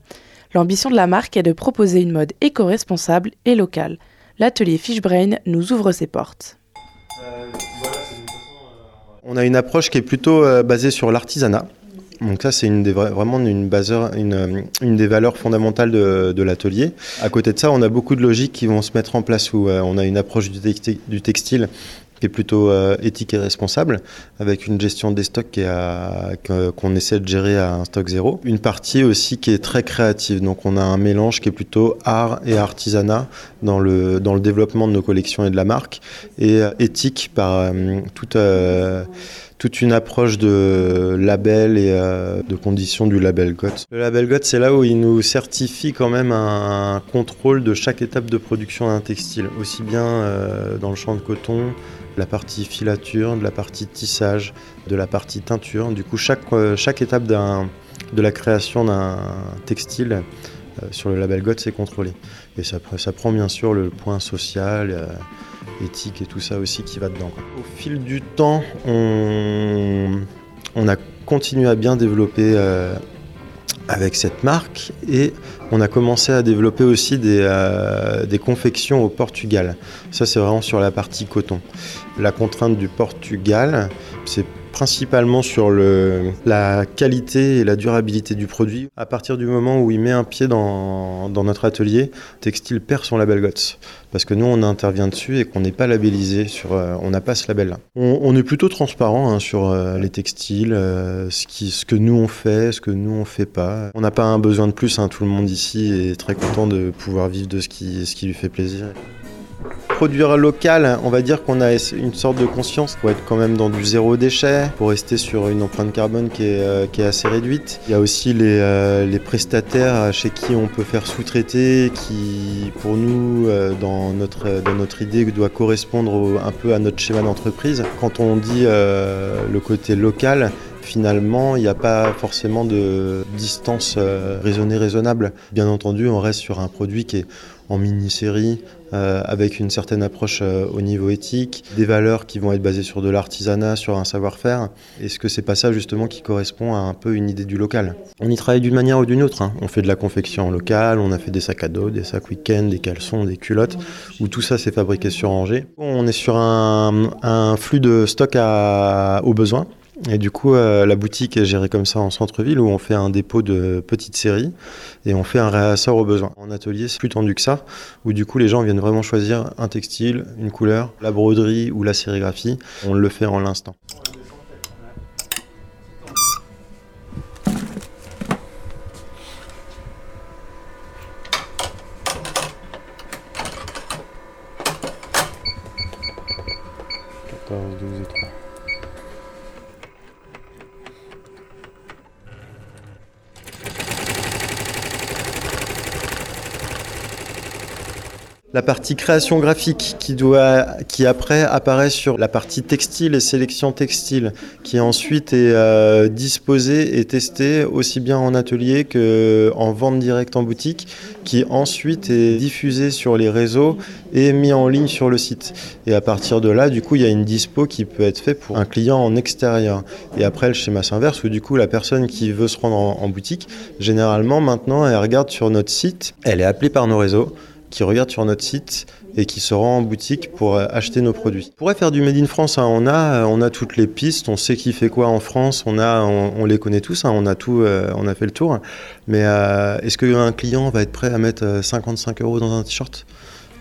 [SPEAKER 7] L'ambition de la marque est de proposer une mode éco-responsable et locale. L'atelier Fishbrain nous ouvre ses portes.
[SPEAKER 8] On a une approche qui est plutôt euh, basée sur l'artisanat. Donc ça, c'est une des, vraiment une, baseur, une, des valeurs fondamentales de, l'atelier. À côté de ça, on a beaucoup de logiques qui vont se mettre en place où euh, on a une approche du textile plutôt euh, éthique et responsable, avec une gestion des stocks qu'on essaie de gérer à un stock zéro. Une partie aussi qui est très créative, donc on a un mélange qui est plutôt art et artisanat dans le, développement de nos collections et de la marque, et euh, éthique par euh, toute une approche de label et de conditions du label GOT. Le label GOT, c'est là où il nous certifie quand même un, contrôle de chaque étape de production d'un textile, aussi bien dans le champ de coton, la partie filature, de la partie tissage, de la partie teinture. Du coup, chaque, euh, chaque étape de la création d'un textile sur le label GOT, c'est contrôlé. Et ça, prend bien sûr le point social éthique et tout ça aussi qui va dedans. Au fil du temps, on, a continué à bien développer euh, avec cette marque et on a commencé à développer aussi des, euh, des confections au Portugal. Ça, c'est vraiment sur la partie coton. La contrainte du Portugal, c'est principalement sur la qualité et la durabilité du produit. À partir du moment où il met un pied dans, notre atelier, Textile perd son label GOTS. Parce que nous, on intervient dessus et qu'on n'est pas labellisé, euh, on n'a pas ce label-là. On, est plutôt transparent hein, sur euh, les textiles, euh, ce que nous on fait, ce que nous on fait pas. On n'a pas un besoin de plus, hein, tout le monde ici est très content de pouvoir vivre de ce qui, ce qui lui fait plaisir produire local, on va dire qu'on a une sorte de conscience pour être quand même dans du zéro déchet, pour rester sur une empreinte carbone qui est, euh, assez réduite. Il y a aussi les, euh, les, prestataires chez qui on peut faire sous-traiter, qui pour nous, euh, dans notre idée, doit correspondre un peu à notre schéma d'entreprise. Quand on dit le côté local, finalement, il n'y a pas forcément de distance raisonnée, raisonnable. Bien entendu, on reste sur un produit qui est en mini-série, euh, avec une certaine approche euh, au niveau éthique, des valeurs qui vont être basées sur de l'artisanat, sur un savoir-faire. Est-ce que c'est pas ça justement qui correspond à un peu une idée du local? On y travaille d'une manière ou d'une autre. Hein. On fait de la confection locale, on a fait des sacs à dos, des sacs week-end, des caleçons, des culottes, où tout ça c'est fabriqué sur Angers. On est sur un, flux de stock à, aux besoins. Et du coup, euh, la boutique est gérée comme ça en centre-ville où on fait un dépôt de petites séries et on fait un réassort au besoin. En atelier, c'est plus tendu que ça, où du coup les gens viennent vraiment choisir un textile, une couleur, la broderie ou la sérigraphie. On le fait en l'instant. La partie création graphique qui doit, qui après apparaît sur la partie textile et sélection textile, qui ensuite est euh, disposée et testée aussi bien en atelier que en vente directe en boutique, qui ensuite est diffusée sur les réseaux et mis en ligne sur le site. Et à partir de là, du coup, il y a une dispo qui peut être faite pour un client en extérieur. Et après, le schéma s'inverse où du coup, la personne qui veut se rendre en, en boutique, généralement maintenant, elle regarde sur notre site, elle est appelée par nos réseaux qui regardent sur notre site et qui se rend en boutique pour euh, acheter nos produits. On pourrait faire du Made in France, hein. on, a, euh, on a toutes les pistes, on sait qui fait quoi en France, on, a, on, les connaît tous, hein. on, a tout, euh, on a fait le tour. Mais est-ce qu'un client va être prêt à mettre 55 euros dans un t-shirt?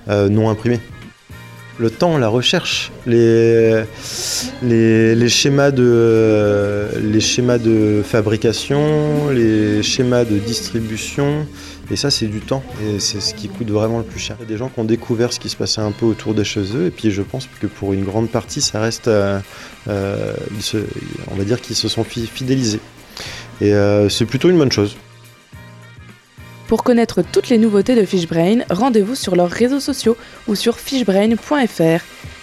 [SPEAKER 8] Non imprimé le temps, la recherche, les, les, les schémas de, les schémas de fabrication, les schémas de distribution. Et ça, c'est du temps. Et c'est ce qui coûte vraiment le plus cher. Il y a des gens qui ont découvert ce qui se passait un peu autour de chez eux. Et puis, je pense que pour une grande partie, ça reste. euh, euh, on va dire qu'ils se sont fi- fidélisés. Et euh, c'est plutôt une bonne chose.
[SPEAKER 7] Pour connaître toutes les nouveautés de Fishbrain, rendez-vous sur leurs réseaux sociaux ou sur fishbrain.fr,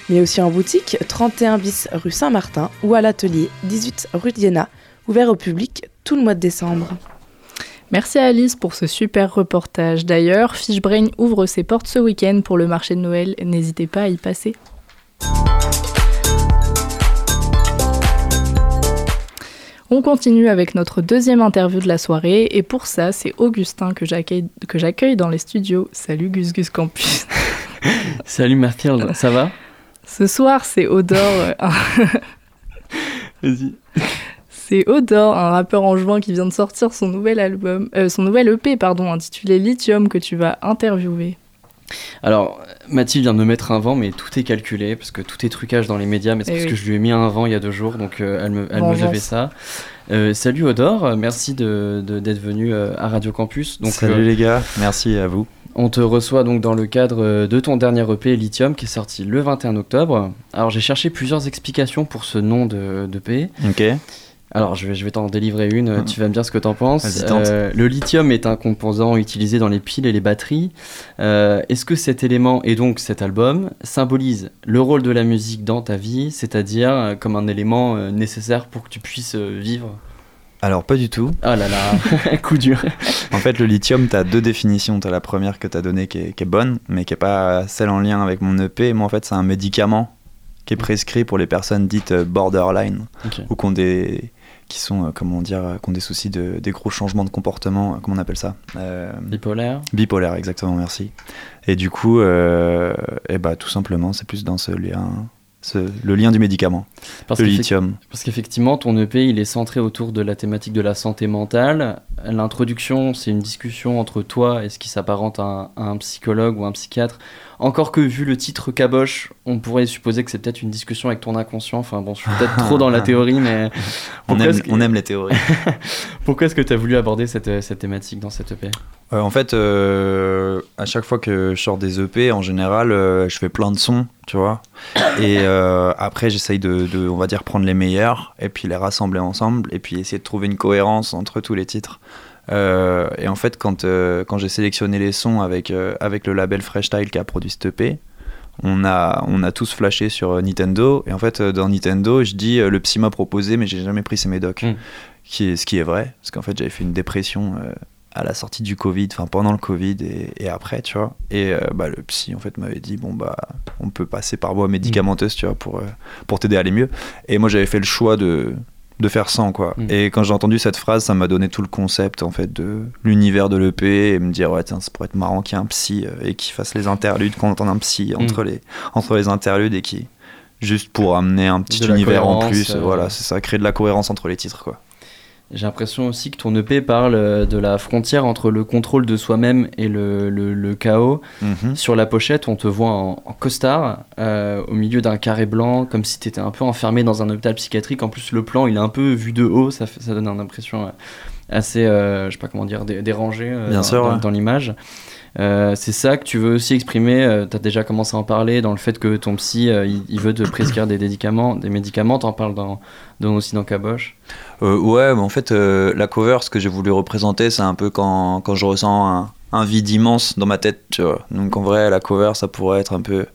[SPEAKER 7] mais aussi en boutique 31 bis rue Saint-Martin ou à l'atelier 18 rue d'Iéna, ouvert au public tout le mois de décembre.
[SPEAKER 3] Merci à Alice pour ce super reportage. D'ailleurs, Fishbrain ouvre ses portes ce week-end pour le marché de Noël. N'hésitez pas à y passer. On continue avec notre deuxième interview de la soirée et pour ça, c'est Augustin que j'accueille dans les studios. Salut Gus Gus Campus. <laughs>
[SPEAKER 9] Salut Mathilde, ça va?
[SPEAKER 3] Ce soir, c'est Odor, <laughs>
[SPEAKER 9] Vas-y.
[SPEAKER 3] C'est Odor, un rappeur en juin qui vient de sortir son nouvel album, euh, son nouvel EP pardon, intitulé Lithium que tu vas interviewer.
[SPEAKER 9] Alors, Mathilde vient de me mettre un vent, mais tout est calculé, parce que tout est trucage dans les médias, mais c'est
[SPEAKER 3] Eh
[SPEAKER 9] parce
[SPEAKER 3] oui.
[SPEAKER 9] que je lui ai mis un vent il y a deux jours, donc euh, elle me, elle me devait ça. Euh, salut Odor, merci de- de- d'être venu à Radio Campus. Donc,
[SPEAKER 10] Salut
[SPEAKER 9] euh,
[SPEAKER 10] les gars, merci à vous.
[SPEAKER 9] On te reçoit donc dans le cadre de ton dernier EP Lithium qui est sorti le 21 octobre. Alors j'ai cherché plusieurs explications pour ce nom de d'EP.
[SPEAKER 10] Ok.
[SPEAKER 9] Alors je vais, je vais t'en délivrer une, euh, tu vas me dire ce que t'en penses. Euh, le lithium est un composant utilisé dans les piles et les batteries. Euh, Est-ce que cet élément et donc cet album symbolise le rôle de la musique dans ta vie, c'est-à-dire euh, comme un élément nécessaire pour que tu puisses vivre?
[SPEAKER 10] Alors pas du tout.
[SPEAKER 9] Ah là là, <laughs> coup dur.
[SPEAKER 10] En fait, le lithium, tu as deux définitions. Tu as la première que tu as donnée qui est, qui est bonne, mais qui n'est pas celle en lien avec mon EP. Moi, en fait, c'est un médicament qui est prescrit pour les personnes dites borderline ou qui ont des qui sont euh, comment dire euh, qui ont des soucis de des gros changements de comportement euh, comment on appelle ça
[SPEAKER 9] Bipolaire.
[SPEAKER 10] bipolaire exactement merci et du coup et bah tout simplement c'est plus dans ce lien ce- le lien du médicament
[SPEAKER 9] Parce
[SPEAKER 10] le lithium
[SPEAKER 9] Parce qu'effectivement, ton EP, il est centré autour de la thématique de la santé mentale. L'introduction, c'est une discussion entre toi et ce qui s'apparente à un psychologue ou un psychiatre. Encore que, vu le titre caboche, on pourrait supposer que c'est peut-être une discussion avec ton inconscient. Enfin bon, je suis peut-être trop dans la <laughs> théorie, mais...
[SPEAKER 10] on aime,
[SPEAKER 9] que-
[SPEAKER 10] on aime les théories <laughs>
[SPEAKER 9] Pourquoi est-ce que tu as voulu aborder cette, cette thématique dans cet EP
[SPEAKER 10] Euh, en fait, euh, à chaque fois que je sors des EP, en général, euh, je fais plein de sons, tu vois. Et euh, après, j'essaye de, de, on va dire, prendre les meilleurs et puis les rassembler ensemble et puis essayer de trouver une cohérence entre tous les titres. Euh, et en fait, quand, euh, quand j'ai sélectionné les sons avec, euh, avec le label Fresh Style qui a produit cet EP, on a, on a tous flashé sur Nintendo. Et en fait, dans Nintendo, je dis le psy m'a proposé, mais j'ai jamais pris ses médocs.
[SPEAKER 9] Mm.
[SPEAKER 10] Qui est, ce qui est vrai, parce qu'en fait, j'avais fait une dépression à la sortie du Covid, enfin pendant le Covid et, et après, tu vois. Et euh, bah, le psy, en fait, m'avait dit bon, bah, on peut passer par voie médicamenteuse, tu vois, pour, euh, pour t'aider à aller mieux. Et moi, j'avais fait le choix de, de faire sans, quoi.
[SPEAKER 9] Mm.
[SPEAKER 10] Et quand j'ai entendu cette phrase, ça m'a donné tout le concept, en fait, de l'univers de l'EP et me dire, ouais, tiens, ça pourrait être marrant qu'il y ait un psy euh, et qu'il fasse les interludes, qu'on entende un psy entre,
[SPEAKER 9] Mm.
[SPEAKER 10] les, entre les interludes et qui. Juste pour amener un petit
[SPEAKER 9] De
[SPEAKER 10] univers en plus,
[SPEAKER 9] euh,
[SPEAKER 10] voilà, c'est ça, créer de la cohérence entre les titres, quoi.
[SPEAKER 9] J'ai l'impression aussi que ton EP parle euh, de la frontière entre le contrôle de soi-même et le, le- le chaos.
[SPEAKER 10] Mhm.
[SPEAKER 9] Sur la pochette, on te voit en, en costard, euh, au milieu d'un carré blanc, comme si tu étais un peu enfermé dans un hôpital psychiatrique. En plus, le plan, il est un peu vu de haut, ça, fait- ça donne une impression euh, assez, euh, je sais pas comment dire, dé- dérangée euh, dans, l'image. Euh, c'est ça que tu veux aussi exprimer, tu as déjà commencé à en parler, dans le fait que ton psy, euh, il, il veut te prescrire des médicaments, des médicaments, t'en parles dans, dans, aussi dans Caboche.
[SPEAKER 10] Euh, ouais, mais en fait, euh, la cover, ce que j'ai voulu représenter, c'est un peu quand, quand je ressens un, un vide immense dans ma tête, tu vois. Donc en vrai, la cover, ça pourrait être un peu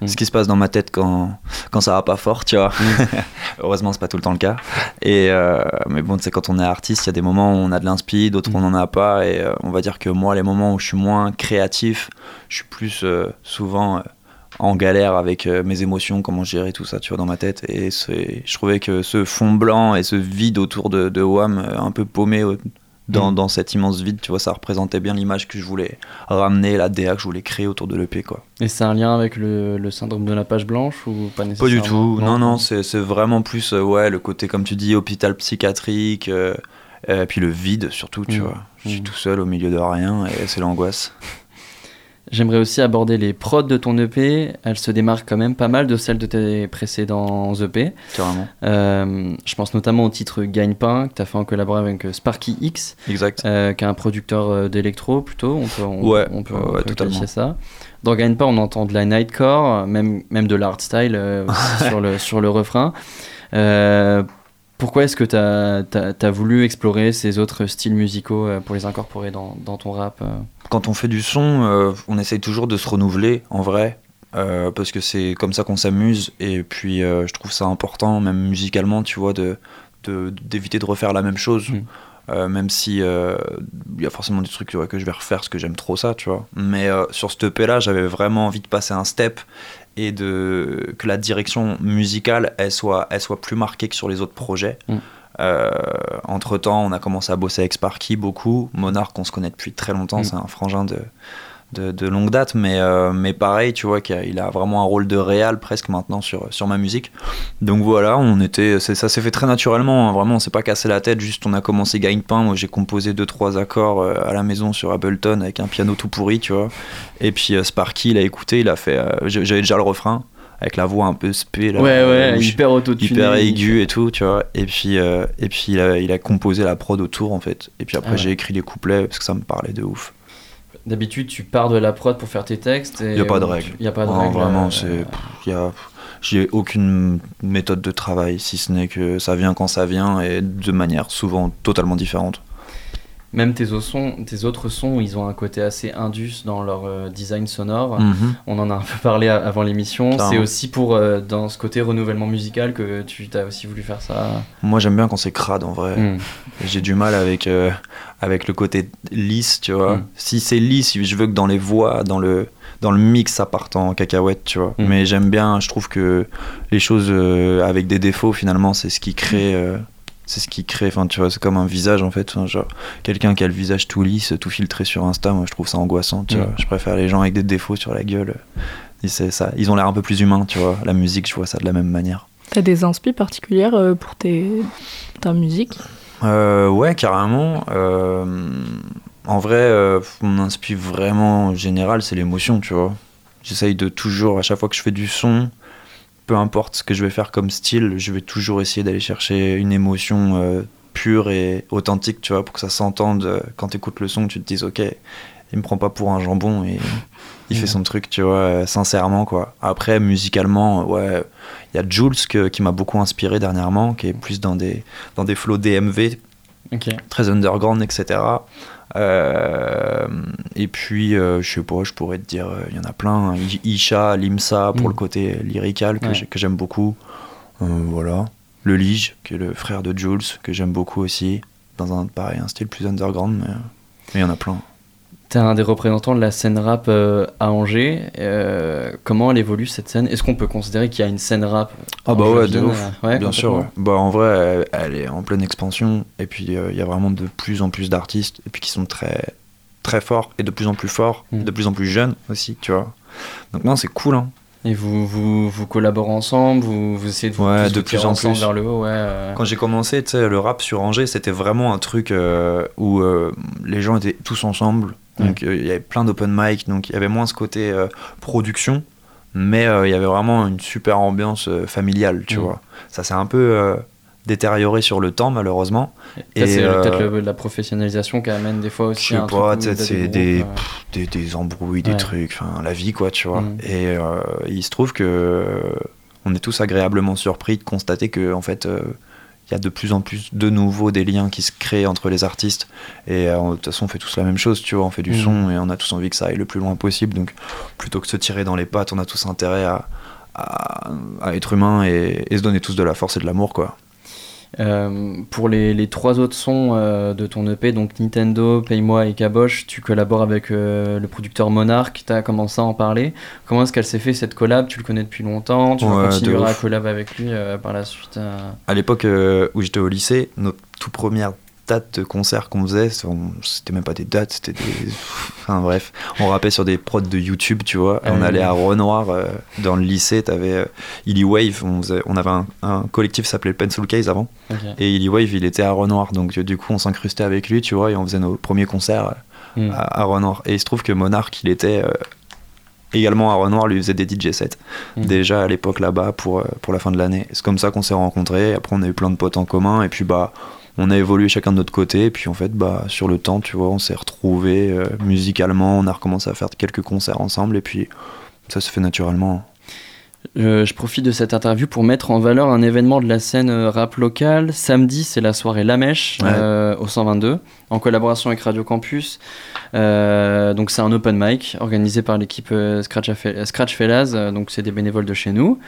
[SPEAKER 9] Mm.
[SPEAKER 10] ce qui se passe dans ma tête quand, quand ça va pas fort, tu vois. <laughs> Heureusement, c'est pas tout le temps le cas. Et, euh, mais bon, tu sais, quand on est artiste, il y a des moments où on a de l'inspi, d'autres
[SPEAKER 9] Mm.
[SPEAKER 10] on n'en a pas. Et on va dire que moi, les moments où je suis moins créatif, je suis plus souvent. En galère avec euh, mes émotions, comment gérer tout ça, tu vois, dans ma tête. Et je trouvais que ce fond blanc et ce vide autour de, de Wham, euh, un peu paumé euh, dans,
[SPEAKER 9] Mm.
[SPEAKER 10] dans cet immense vide, tu vois, ça représentait bien l'image que je voulais ramener, la DA que je voulais créer autour de l'EP, quoi.
[SPEAKER 9] Et c'est un lien avec le, le syndrome de la page blanche ou pas
[SPEAKER 10] Pas
[SPEAKER 9] nécessairement
[SPEAKER 10] du tout, non, non, c'est, c'est vraiment plus, ouais, le côté, comme tu dis, hôpital psychiatrique, euh, et puis le vide surtout, tu
[SPEAKER 9] Mm.
[SPEAKER 10] vois. Je suis
[SPEAKER 9] Mm.
[SPEAKER 10] tout seul au milieu de rien et c'est l'angoisse.
[SPEAKER 9] J'aimerais aussi aborder les prods de ton EP. Elles se démarquent quand même pas mal de celles de tes précédents EP.
[SPEAKER 10] Carrément.
[SPEAKER 9] Euh, je pense notamment au titre Gagne-Pain que tu as fait en collaboration avec euh, Sparky X,
[SPEAKER 10] Exact.
[SPEAKER 9] euh, qui est un producteur d'électro plutôt. On peut, on,
[SPEAKER 10] Ouais,
[SPEAKER 9] on peut,
[SPEAKER 10] ouais,
[SPEAKER 9] on ça. Dans Gagne-Pain, on entend de la nightcore, même, même de l'art style euh, <laughs> sur, le, sur le refrain. Pourquoi est-ce que tu as, voulu explorer ces autres styles musicaux euh, pour les incorporer dans, dans ton rap euh
[SPEAKER 10] Quand on fait du son, euh, on essaye toujours de se renouveler, en vrai. euh, parce que c'est comme ça qu'on s'amuse. Et puis, euh, je trouve ça important, même musicalement, tu vois, de de- d'éviter de, refaire la même chose.
[SPEAKER 9] Mm.
[SPEAKER 10] Euh, même si il y a forcément des trucs que je vais refaire parce que j'aime trop ça, tu vois. Mais sur ce EP là, j'avais vraiment envie de passer un step et de que la direction musicale elle soit, elle soit plus marquée que sur les autres projets.
[SPEAKER 9] Mm.
[SPEAKER 10] entre temps, on a commencé à bosser avec Sparky beaucoup. Monarch, on se connaît depuis très longtemps,
[SPEAKER 9] Mm.
[SPEAKER 10] c'est un frangin de, de, de longue date, mais, euh, mais pareil, tu vois, qu'il a- vraiment un rôle de réal presque maintenant sur, sur ma musique. Donc voilà, on était, ça s'est fait très naturellement, hein, vraiment, on s'est pas cassé la tête, juste on a commencé Gagne-Pain, moi j'ai composé deux trois accords euh, à la maison sur Ableton avec un piano tout pourri, tu vois. Et puis euh, Sparky, il a écouté, il a fait, j'avais déjà le refrain avec la voix un peu spé, là,
[SPEAKER 9] Ouais, ouais,
[SPEAKER 10] je-
[SPEAKER 9] hyper autotuné.
[SPEAKER 10] hyper aigu et tout, tu vois. Et puis, euh, et puis il, a, il a composé la prod autour en fait. Et puis après,
[SPEAKER 9] Ah ouais.
[SPEAKER 10] j'ai écrit les couplets parce que ça me parlait de ouf.
[SPEAKER 9] D'habitude, tu pars de la prod pour faire tes textes.
[SPEAKER 10] Il n'y a pas de règle.
[SPEAKER 9] Il n'y a pas de
[SPEAKER 10] Non,
[SPEAKER 9] règle.
[SPEAKER 10] Vraiment,
[SPEAKER 9] euh,
[SPEAKER 10] c'est. J'ai aucune méthode de travail, si ce n'est que ça vient quand ça vient et de manière souvent totalement différente.
[SPEAKER 9] Même tes, autres sons, tes autres sons, ils ont un côté assez indus dans leur euh, design sonore.
[SPEAKER 10] Mhm.
[SPEAKER 9] On en a un peu parlé avant l'émission. C'est aussi pour, euh, dans ce côté renouvellement musical, que tu as aussi voulu faire ça.
[SPEAKER 10] Moi, j'aime bien quand c'est crade en vrai.
[SPEAKER 9] Mm.
[SPEAKER 10] J'ai du mal avec, euh, avec le côté lisse, tu vois.
[SPEAKER 9] Mm.
[SPEAKER 10] Si c'est lisse, je veux que dans les voix, dans le, dans le mix, ça parte en cacahuète, tu vois.
[SPEAKER 9] Mm.
[SPEAKER 10] Mais j'aime bien, je trouve que les choses avec des défauts, finalement, c'est ce qui crée. C'est ce qui crée, enfin tu vois, c'est comme un visage en fait. Enfin, genre, quelqu'un qui a le visage tout lisse, tout filtré sur Insta, moi je trouve ça angoissant, tu
[SPEAKER 9] Mm.
[SPEAKER 10] vois. Je préfère les gens avec des défauts sur la gueule. C'est ça. Ils ont l'air un peu plus humains, tu vois. La musique, je vois ça de la même manière.
[SPEAKER 3] T'as des inspi particulières euh, pour tes... ta musique?
[SPEAKER 10] Euh, ouais, carrément. Euh, en vrai, euh, mon inspi vraiment en général, c'est l'émotion, tu vois. J'essaye de toujours, à chaque fois que je fais du son, peu importe ce que je vais faire comme style, je vais toujours essayer d'aller chercher une émotion euh, pure et authentique, tu vois, pour que ça s'entende quand tu écoutes le son, tu te dises, ok, il me prend pas pour un jambon et <laughs> il fait son truc, tu vois, euh, sincèrement, quoi. Après, musicalement, ouais, il y a Jules que- qui m'a beaucoup inspiré dernièrement, qui est plus dans des, dans des flows DMV, très underground, etc. Euh, et puis, euh, je sais pas, je pourrais te dire, euh, il y en a plein. hein. Isha, Limsa, pour
[SPEAKER 9] Mm.
[SPEAKER 10] le côté lyrical, que
[SPEAKER 9] Ouais.
[SPEAKER 10] j'aime beaucoup. Euh, voilà. Le Lige, qui est le frère de Jules, que j'aime beaucoup aussi. Dans un, pareil, un style plus underground, mais il y en a plein.
[SPEAKER 9] T'es un des représentants de la scène rap euh, à Angers. Euh, comment elle évolue cette scène? Est-ce qu'on peut considérer qu'il y a une scène rap
[SPEAKER 10] Ah bah ouais, de ouf.
[SPEAKER 9] ouais,
[SPEAKER 10] Bien sûr, ouais. Bah en vrai, elle, est en pleine expansion. Et puis, euh, il y a vraiment de plus en plus d'artistes. Et puis, qui sont très, très forts. Et de plus en plus forts.
[SPEAKER 9] Mm.
[SPEAKER 10] De plus en plus jeunes aussi, tu vois. Donc non, c'est cool, hein.
[SPEAKER 9] Et vous, vous, vous collaborez ensemble vous, vous essayez de vous
[SPEAKER 10] Ouais, de
[SPEAKER 9] vous
[SPEAKER 10] plus en plus.
[SPEAKER 9] vers le haut ouais, euh.
[SPEAKER 10] Quand j'ai commencé, tu le rap sur Angers, c'était vraiment un truc euh, où euh, les gens étaient tous ensemble. Donc euh, il y avait plein d'open mic, donc il y avait moins ce côté euh, production, mais euh, il y avait vraiment une super ambiance familiale, tu vois. Ça s'est un peu détérioré sur le temps, malheureusement. Et,
[SPEAKER 9] c'est peut-être la professionnalisation qui amène des fois aussi
[SPEAKER 10] je sais pas,
[SPEAKER 9] t'as
[SPEAKER 10] c'est des, pff, des, des embrouilles, des trucs, enfin la vie quoi, tu vois.
[SPEAKER 9] Mm.
[SPEAKER 10] Et il se trouve que on est tous agréablement surpris de constater que en fait il y a de plus en plus de nouveau des liens qui se créent entre les artistes. Et euh, de toute façon, on fait tous la même chose, tu vois, on fait du
[SPEAKER 9] Mm.
[SPEAKER 10] son et on a tous envie que ça aille le plus loin possible. Donc plutôt que se tirer dans les pattes, on a tous intérêt à, à, à être humain et, et se donner tous de la force et de l'amour, quoi.
[SPEAKER 9] Euh, pour les, les trois autres sons euh, de ton EP, donc Nintendo, Paye-moi et Caboche, tu collabores avec euh, le producteur Monarch, tu as commencé à en parler. Comment est-ce qu'elle s'est fait cette collab? Tu le connais depuis longtemps, tu
[SPEAKER 10] Ouais, de
[SPEAKER 9] continuer à collab avec lui par la suite.
[SPEAKER 10] À l'époque où j'étais au lycée, nos tout premières dates de concerts qu'on faisait, c'était même pas des dates, c'était des. Enfin bref, on rappait sur des prods de YouTube, tu vois. et on
[SPEAKER 9] oui.
[SPEAKER 10] allait à Renoir, euh, dans le lycée, t'avais euh, Illy Wave, on, faisait- on avait un, un collectif qui s'appelait Pencil Case avant. Et Illy Wave, il était à Renoir, donc euh, du coup, on s'incrustait avec lui, tu vois, et on faisait nos premiers concerts euh,
[SPEAKER 9] Mm.
[SPEAKER 10] à, à Renoir. Et il se trouve que Monarch, il était euh, également à Renoir, lui faisait des DJ sets.
[SPEAKER 9] Mm.
[SPEAKER 10] Déjà à l'époque là-bas pour, euh, pour la fin de l'année. C'est comme ça qu'on s'est rencontrés. Après, on a eu plein de potes en commun. Et puis, bah, on a évolué chacun de notre côté. Et puis, en fait, bah, sur le temps, tu vois, on s'est retrouvés euh, musicalement. On a recommencé à faire quelques concerts ensemble. Et puis, ça se fait naturellement.
[SPEAKER 9] Euh, je profite de cette interview pour mettre en valeur un événement de la scène euh, rap locale. Samedi, c'est la soirée La Mèche
[SPEAKER 10] Ouais.
[SPEAKER 9] euh, au 122, en collaboration avec Radio Campus. Euh, donc c'est un open mic organisé par l'équipe Scratch, Fe- Scratch Fellas, donc c'est des bénévoles de chez nous,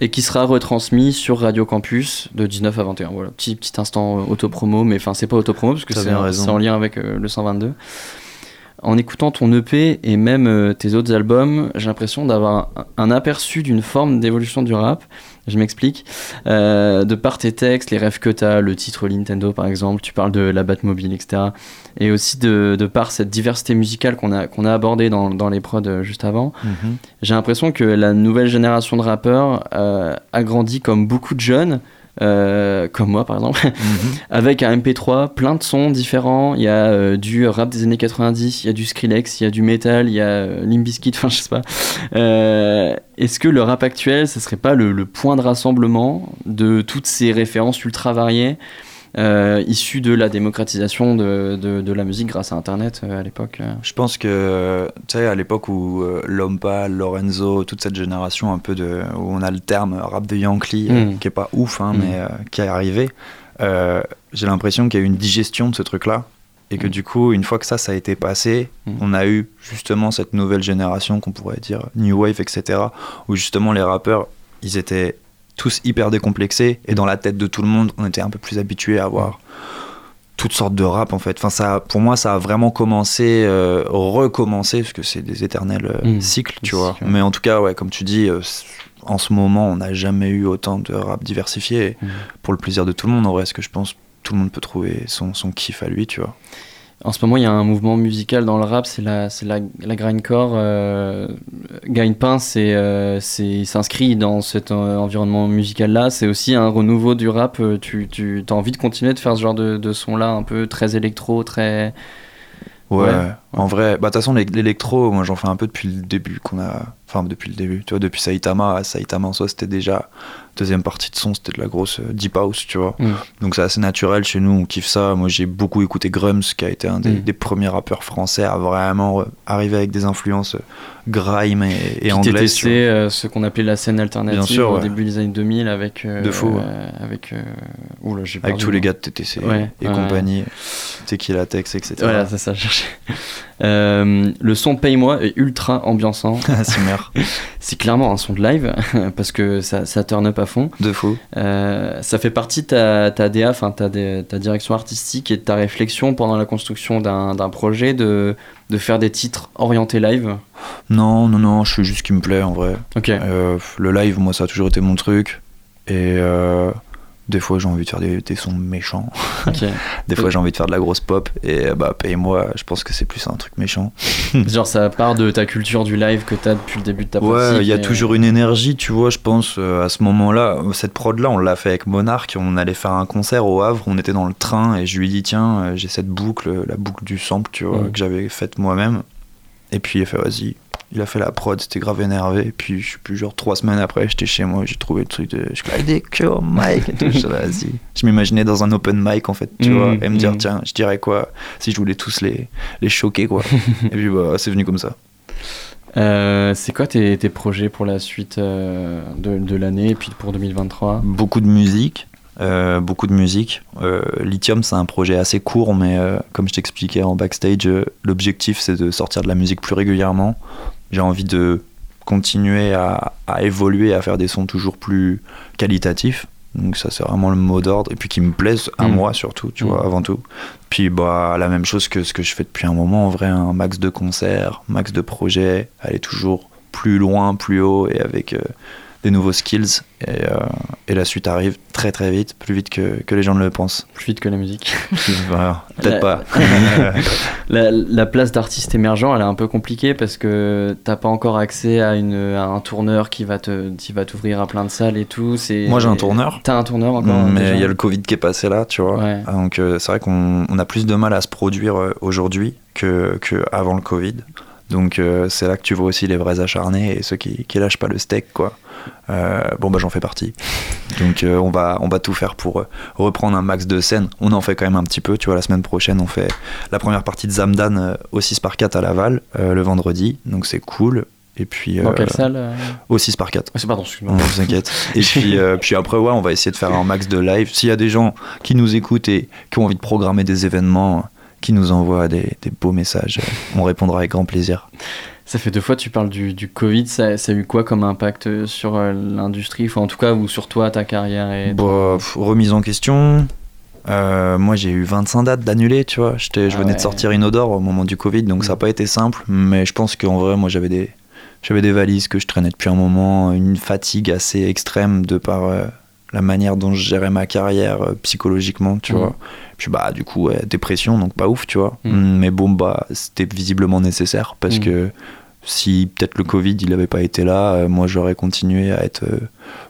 [SPEAKER 9] et qui sera retransmis sur Radio Campus de 19 à 21. Voilà, petit, petit instant euh, autopromo, mais enfin c'est pas autopromo parce que c'est en,
[SPEAKER 10] raison.
[SPEAKER 9] c'est en lien avec euh, le 122. En écoutant ton EP et même euh, tes autres albums, j'ai l'impression d'avoir un, un aperçu d'une forme d'évolution du rap. Je m'explique. Euh, de par tes textes, les rêves que tu as, le titre Nintendo par exemple, tu parles de la Batmobile, etc. Et aussi de, de par cette diversité musicale qu'on a, qu'on a abordée dans, dans les prods euh, juste avant, j'ai l'impression que la nouvelle génération de rappeurs euh, a grandi comme beaucoup de jeunes, euh, comme moi par exemple, <laughs> avec un MP3, plein de sons différents. Il y a euh, du rap des années 90, il y a du Skrillex, il y a du metal, il y a euh, Limp Bizkit, <laughs> enfin je sais pas. Euh, Est-ce que le rap actuel, ce serait pas le, le point de rassemblement de toutes ces références ultra variées euh, issues de la démocratisation de, de- de la musique grâce à Internet euh, à l'époque euh.
[SPEAKER 10] Je pense que, tu sais, à l'époque où euh, Lompa, Lorenzo, toute cette génération un peu de. où on a le terme rap de Yankee,
[SPEAKER 9] Mm.
[SPEAKER 10] qui est pas ouf, hein,
[SPEAKER 9] Mm.
[SPEAKER 10] mais euh, qui est arrivé, euh, j'ai l'impression qu'il y a eu une digestion de ce truc-là. Et que
[SPEAKER 9] Mm.
[SPEAKER 10] du coup, une fois que ça, ça a été passé, on a eu justement cette nouvelle génération qu'on pourrait dire New Wave, etc. Où justement les rappeurs, ils étaient tous hyper décomplexés. Et dans la tête de tout le monde, on était un peu plus habitué à avoir toutes sortes de rap en fait. Enfin, ça, pour moi, ça a vraiment commencé, euh, recommencé, parce que c'est des éternels euh,
[SPEAKER 9] Mm.
[SPEAKER 10] cycles, tu vois.
[SPEAKER 9] cycles.
[SPEAKER 10] Mais en tout cas, ouais, comme tu dis, euh, en ce moment, on n'a jamais eu autant de rap diversifié.
[SPEAKER 9] Mm.
[SPEAKER 10] Pour le plaisir de tout le monde, en vrai, ce que je pense, tout le monde peut trouver son, son kiff à lui, tu vois.
[SPEAKER 9] En ce moment, il y a un mouvement musical dans le rap, c'est la, c'est la, la grindcore. Euh, Gagne-Pain, c'est, euh, c'est, s'inscrit dans cet euh, environnement musical-là. C'est aussi un renouveau du rap. Euh, Tu, tu as envie de continuer de faire ce genre de, de son-là, un peu très électro, très.
[SPEAKER 10] Ouais,
[SPEAKER 9] Ouais.
[SPEAKER 10] en vrai, bah de toute façon l'é- l'électro, moi j'en fais un peu depuis le début qu'on a, enfin depuis le début, tu vois, depuis Saitama, Saitama en soi c'était déjà deuxième partie de son, c'était de la grosse euh, deep house, tu vois.
[SPEAKER 9] Mm.
[SPEAKER 10] Donc c'est assez naturel chez nous, on kiffe ça. Moi j'ai beaucoup écouté Grums, qui a été un des,
[SPEAKER 9] Mm.
[SPEAKER 10] des premiers rappeurs français à vraiment euh, arriver avec des influences euh, grime et, et
[SPEAKER 9] Puis
[SPEAKER 10] anglaises. tu
[SPEAKER 9] TTC, euh, ce qu'on appelait la scène alternative
[SPEAKER 10] sûr,
[SPEAKER 9] au
[SPEAKER 10] ouais.
[SPEAKER 9] début des années 2000 avec. euh,
[SPEAKER 10] De ouais.
[SPEAKER 9] euh, avec. oula, j'ai.
[SPEAKER 10] Avec tous
[SPEAKER 9] le
[SPEAKER 10] les gars de TTC
[SPEAKER 9] Ouais,
[SPEAKER 10] et compagnie, Tequila Tex, etc.
[SPEAKER 9] Voilà, c'est ça, je cherchais. Le son Paye-moi est ultra ambiançant. <laughs>
[SPEAKER 10] c'est <laughs>
[SPEAKER 9] C'est clairement un son de live <laughs> parce que ça, ça turn up à fond.
[SPEAKER 10] De fou.
[SPEAKER 9] Euh, ça fait partie de ta, ta DA, enfin ta, ta direction artistique et de ta réflexion pendant la construction d'un d'un projet de, de faire des titres orientés live?
[SPEAKER 10] Non, non, non, je fais juste ce qui me plaît en vrai.
[SPEAKER 9] Ok.
[SPEAKER 10] Euh, le live, moi, ça a toujours été mon truc. Et euh, des fois, j'ai envie de faire des, des sons méchants. <laughs> <laughs> Des fois, j'ai envie de faire de la grosse pop. Et euh, bah, paye-moi, je pense que c'est plus un truc méchant. <laughs>
[SPEAKER 9] Genre ça part de ta culture du live que t'as depuis le début de ta
[SPEAKER 10] Ouais, il y a
[SPEAKER 9] et-
[SPEAKER 10] toujours une énergie, tu vois, je pense, euh, à ce moment-là. Cette prod-là, on l'a fait avec Monarch. On allait faire un concert au Havre. On était dans le train et je lui ai dit, tiens, euh, j'ai cette boucle, la boucle du sample, tu vois, que j'avais faite moi-même. Et puis il a fait, vas-y. Il a fait la prod, c'était grave énervé. Puis, je sais plus, genre trois semaines après, j'étais chez moi, j'ai trouvé le truc de. Je claque des au mic et tout. Vas-y. Je m'imaginais dans un open mic, en fait, tu
[SPEAKER 9] Mhm,
[SPEAKER 10] vois, et me dire,
[SPEAKER 9] mhm.
[SPEAKER 10] tiens, je dirais quoi si je voulais tous les, les choquer, quoi. <laughs> et puis, bah, c'est venu comme ça.
[SPEAKER 9] Euh, c'est quoi tes, tes projets pour la suite euh, de, de l'année et puis pour 2023
[SPEAKER 10] Beaucoup de musique. euh, beaucoup de musique. Lithium, c'est un projet assez court, mais comme je t'expliquais en backstage, l'objectif c'est de sortir de la musique plus régulièrement. J'ai envie de continuer à, à évoluer, à faire des sons toujours plus qualitatifs. Donc ça c'est vraiment le mot d'ordre et puis qui me plaise à
[SPEAKER 9] Mm.
[SPEAKER 10] moi surtout, tu
[SPEAKER 9] Mm.
[SPEAKER 10] vois, avant tout. Puis bah la même chose que ce que je fais depuis un moment, en vrai, un max de concerts, max de projets, aller toujours plus loin, plus haut et avec euh, des nouveaux skills. Et, euh, et la suite arrive très très vite, plus vite que, que les gens ne le pensent.
[SPEAKER 9] Plus vite que la musique. <laughs>
[SPEAKER 10] Voilà, Peut-être
[SPEAKER 9] La-
[SPEAKER 10] pas. <laughs>
[SPEAKER 9] la, la place d'artiste émergent, elle est un peu compliquée parce que t'as pas encore accès à, une, à un tourneur qui va te, qui va t'ouvrir à plein de salles et tout. C'est
[SPEAKER 10] Moi j'ai un tourneur.
[SPEAKER 9] T'as un tourneur encore
[SPEAKER 10] Mais il y a le Covid qui est passé là, tu vois.
[SPEAKER 9] Ouais.
[SPEAKER 10] Donc euh, c'est vrai qu'on on a plus de mal à se produire euh, aujourd'hui que, que avant le Covid. Donc euh, c'est là que tu vois aussi les vrais acharnés et ceux qui, qui lâchent pas le steak, quoi. Euh, bon bah j'en fais partie. Donc euh, on va on va tout faire pour reprendre un max de scènes. On en fait quand même un petit peu. Tu vois la semaine prochaine on fait la première partie de Zamdan au 6 par 4 à Laval euh, le vendredi. Donc c'est cool. Et puis
[SPEAKER 9] Dans
[SPEAKER 10] euh,
[SPEAKER 9] quelle salle euh
[SPEAKER 10] Au 6 par 4
[SPEAKER 9] Ah, c'est- Pardon, excuse-moi.
[SPEAKER 10] on s'inquiète. Et puis, euh, <laughs> puis après, ouais, on va essayer de faire un max de live. S'il y a des gens qui nous écoutent et qui ont envie de programmer des événements, qui nous envoient des, des beaux messages, euh, on répondra avec grand plaisir.
[SPEAKER 9] Ça fait deux fois que tu parles du, du Covid. Ça, ça a eu quoi comme impact euh, sur euh, l'industrie? Enfin, en tout cas, ou sur toi, ta carrière et
[SPEAKER 10] Bah, pff, remise en question. Euh, moi, j'ai eu 25 dates d'annulées, tu vois. Je
[SPEAKER 9] Ah
[SPEAKER 10] venais
[SPEAKER 9] ouais.
[SPEAKER 10] de sortir Inodore au moment du Covid, donc ça n'a pas été simple. Mais je pense qu'en vrai, moi, j'avais des, j'avais des valises que je traînais depuis un moment, une fatigue assez extrême de par euh, la manière dont je gérais ma carrière euh, psychologiquement, tu
[SPEAKER 9] Mhm.
[SPEAKER 10] vois. Puis bah, du coup, ouais, dépression, donc pas ouf, tu vois.
[SPEAKER 9] Mhm.
[SPEAKER 10] Mais bon, bah, c'était visiblement nécessaire parce que si peut-être le Covid il n'avait pas été là, euh, moi j'aurais continué à être euh,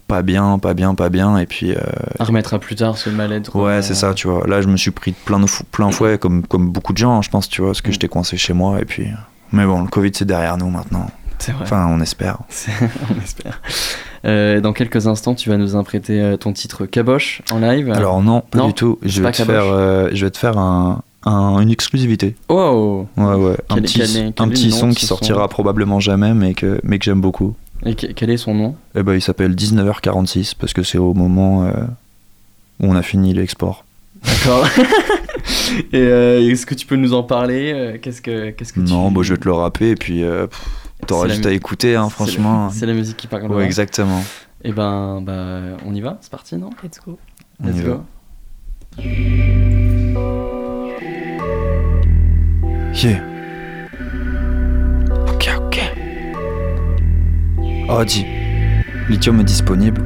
[SPEAKER 10] pas bien, pas bien, pas bien, et puis euh,
[SPEAKER 9] à remettre à plus tard ce mal-être
[SPEAKER 10] Ouais, c'est ça, tu vois. Là, je me suis pris de plein, de fou- plein fouet, comme, comme beaucoup de gens, hein, je pense, tu vois, parce que j'étais coincé chez moi, et puis. Mais bon, le Covid, c'est derrière nous maintenant.
[SPEAKER 9] C'est vrai.
[SPEAKER 10] Enfin, on espère. <laughs>
[SPEAKER 9] On espère. Euh, dans quelques instants, tu vas nous imprêter euh, ton titre Caboche en live.
[SPEAKER 10] Alors, non, pas
[SPEAKER 9] Non,
[SPEAKER 10] du tout.
[SPEAKER 9] c'est
[SPEAKER 10] Je
[SPEAKER 9] pas
[SPEAKER 10] vais, te
[SPEAKER 9] Caboche.
[SPEAKER 10] faire, euh, je vais te faire un, un- une exclusivité.
[SPEAKER 9] Oh
[SPEAKER 10] Ouais, ouais. Un
[SPEAKER 9] Quel
[SPEAKER 10] petit,
[SPEAKER 9] quel est- quel
[SPEAKER 10] un
[SPEAKER 9] est
[SPEAKER 10] petit
[SPEAKER 9] le nom
[SPEAKER 10] son qui sortira
[SPEAKER 9] son
[SPEAKER 10] probablement jamais, mais que, mais que j'aime beaucoup.
[SPEAKER 9] Et que- quel est son nom?
[SPEAKER 10] Et ben, il s'appelle 19h46, parce que c'est au moment euh, où on a fini l'export.
[SPEAKER 9] D'accord. <laughs> Et euh, est-ce que tu peux nous en parler? Qu'est-ce que, qu'est-ce que tu...
[SPEAKER 10] Non, bah, je vais te le rapper, et puis euh, pff, t'auras juste à écouter, hein, franchement.
[SPEAKER 9] C'est la musique qui parle.
[SPEAKER 10] Ouais, exactement.
[SPEAKER 9] Et ben, bah, on y va C'est parti, non?
[SPEAKER 3] Let's go.
[SPEAKER 10] On
[SPEAKER 9] Let's go.
[SPEAKER 10] Yeah. Ok, ok. Audi. Lithium est disponible.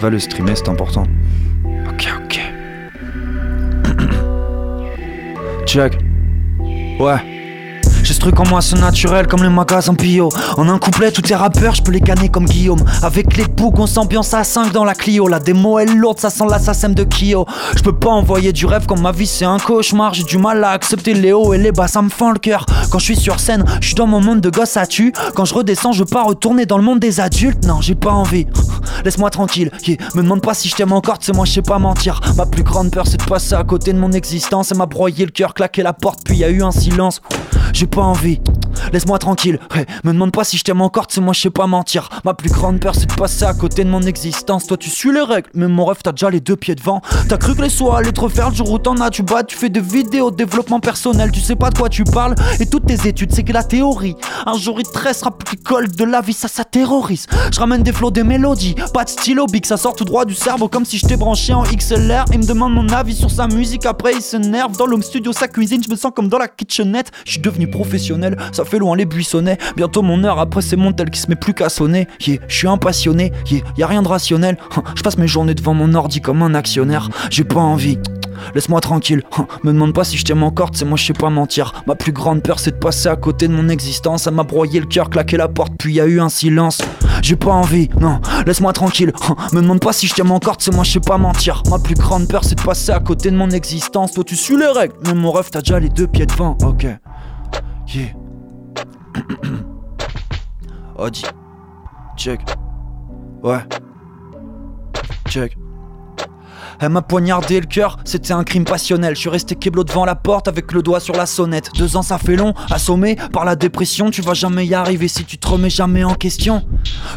[SPEAKER 10] Va le streamer, c'est important. Ok, ok. <clears throat> Check. Ouais. J'ai ce truc en moi, c'est naturel comme les magasins bio. En un couplet, tous tes rappeurs, je peux les canner comme Guillaume. Avec les boucs, on s'ambiance à 5 dans la Clio. La démo est lourde, ça sent l'assassin de Kyo. Je peux pas envoyer du rêve quand ma vie c'est un cauchemar. J'ai du mal à accepter les hauts et les bas, ça me fend le cœur. Quand je suis sur scène, je suis dans mon monde de gosse à tu. Quand je redescends, je veux pas retourner dans le monde des adultes. Non, j'ai pas envie. <laughs> Laisse-moi tranquille. Me demande pas si je t'aime encore, c'est moi, je sais pas mentir. Ma plus grande peur, c'est de passer à côté de mon existence. Elle m'a broyé le cœur, claqué la porte, puis y a eu un silence. J'ai pas envie. Laisse-moi tranquille. Me demande pas si je t'aime encore, c'est moi, je sais pas mentir. Ma plus grande peur, c'est de passer à côté de mon existence. Toi, tu suis les règles, mais mon rêve, t'as déjà les deux pieds devant. T'as cru que les soirs allaient te refaire le jour où t'en as, tu bats, tu fais des vidéos développement personnel, tu sais pas de quoi tu parles. Et toutes tes études, c'est que la théorie. Un jour, il te restera plus colle de la vie, ça, ça terrorise. Je ramène des flots, des mélodies, pas de stylo big, ça sort tout droit du cerveau comme si j'étais branché en XLR. Il me demande mon avis sur sa musique, après il s'énerve. Dans l'home studio, sa cuisine, je me sens comme dans la kitchenette. Je suis devenu professionnel, ça fait loin les buissonnets. Bientôt mon heure, après c'est mon tel qui se met plus qu'à sonner. Yeah, je suis un passionné, yeah, y a rien de rationnel. <laughs> Je passe mes journées devant mon ordi comme un actionnaire. J'ai pas envie. Laisse-moi tranquille, <laughs> me demande pas si je t'aime encore, c'est moi je sais pas mentir. Ma plus grande peur c'est de passer à côté de mon existence. Elle m'a broyé le cœur, claqué la porte, puis y a eu un silence. J'ai pas envie, non, laisse-moi tranquille. <laughs> Me demande pas si je t'aime encore, c'est moi je sais pas mentir. Ma plus grande peur c'est de passer à côté de mon existence. Toi tu suis les règles, mais mon rêve t'as déjà les deux pieds devant, ok. Yeah. Audi. Check. Ouais. Check. Elle m'a poignardé le cœur, c'était un crime passionnel. Je suis resté keblo devant la porte avec le doigt sur la sonnette. Deux ans ça fait long, assommé par la dépression, tu vas jamais y arriver si tu te remets jamais en question.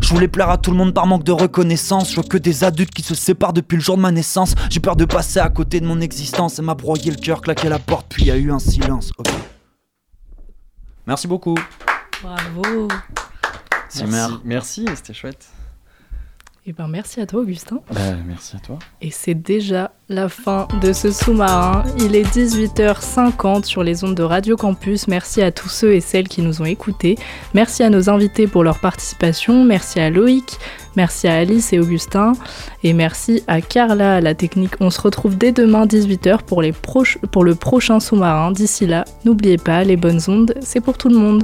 [SPEAKER 10] Je voulais plaire à tout le monde par manque de reconnaissance. Je vois que des adultes qui se séparent depuis le jour de ma naissance. J'ai peur de passer à côté de mon existence. Elle m'a broyé le cœur, claqué la porte, puis y a eu un silence. Merci beaucoup.
[SPEAKER 3] Bravo.
[SPEAKER 9] Merci, merci, c'était chouette.
[SPEAKER 3] Eh ben, merci à toi, Augustin.
[SPEAKER 9] Bah, merci à toi.
[SPEAKER 3] Et c'est déjà la fin de ce sous-marin. Il est 18h50 sur les ondes de Radio Campus. Merci à tous ceux et celles qui nous ont écoutés. Merci à nos invités pour leur participation. Merci à Loïc. Merci à Alice et Augustin. Et merci à Carla à la technique. On se retrouve dès demain 18h pour, les proches- pour le prochain sous-marin. D'ici là, n'oubliez pas, les bonnes ondes, c'est pour tout le monde.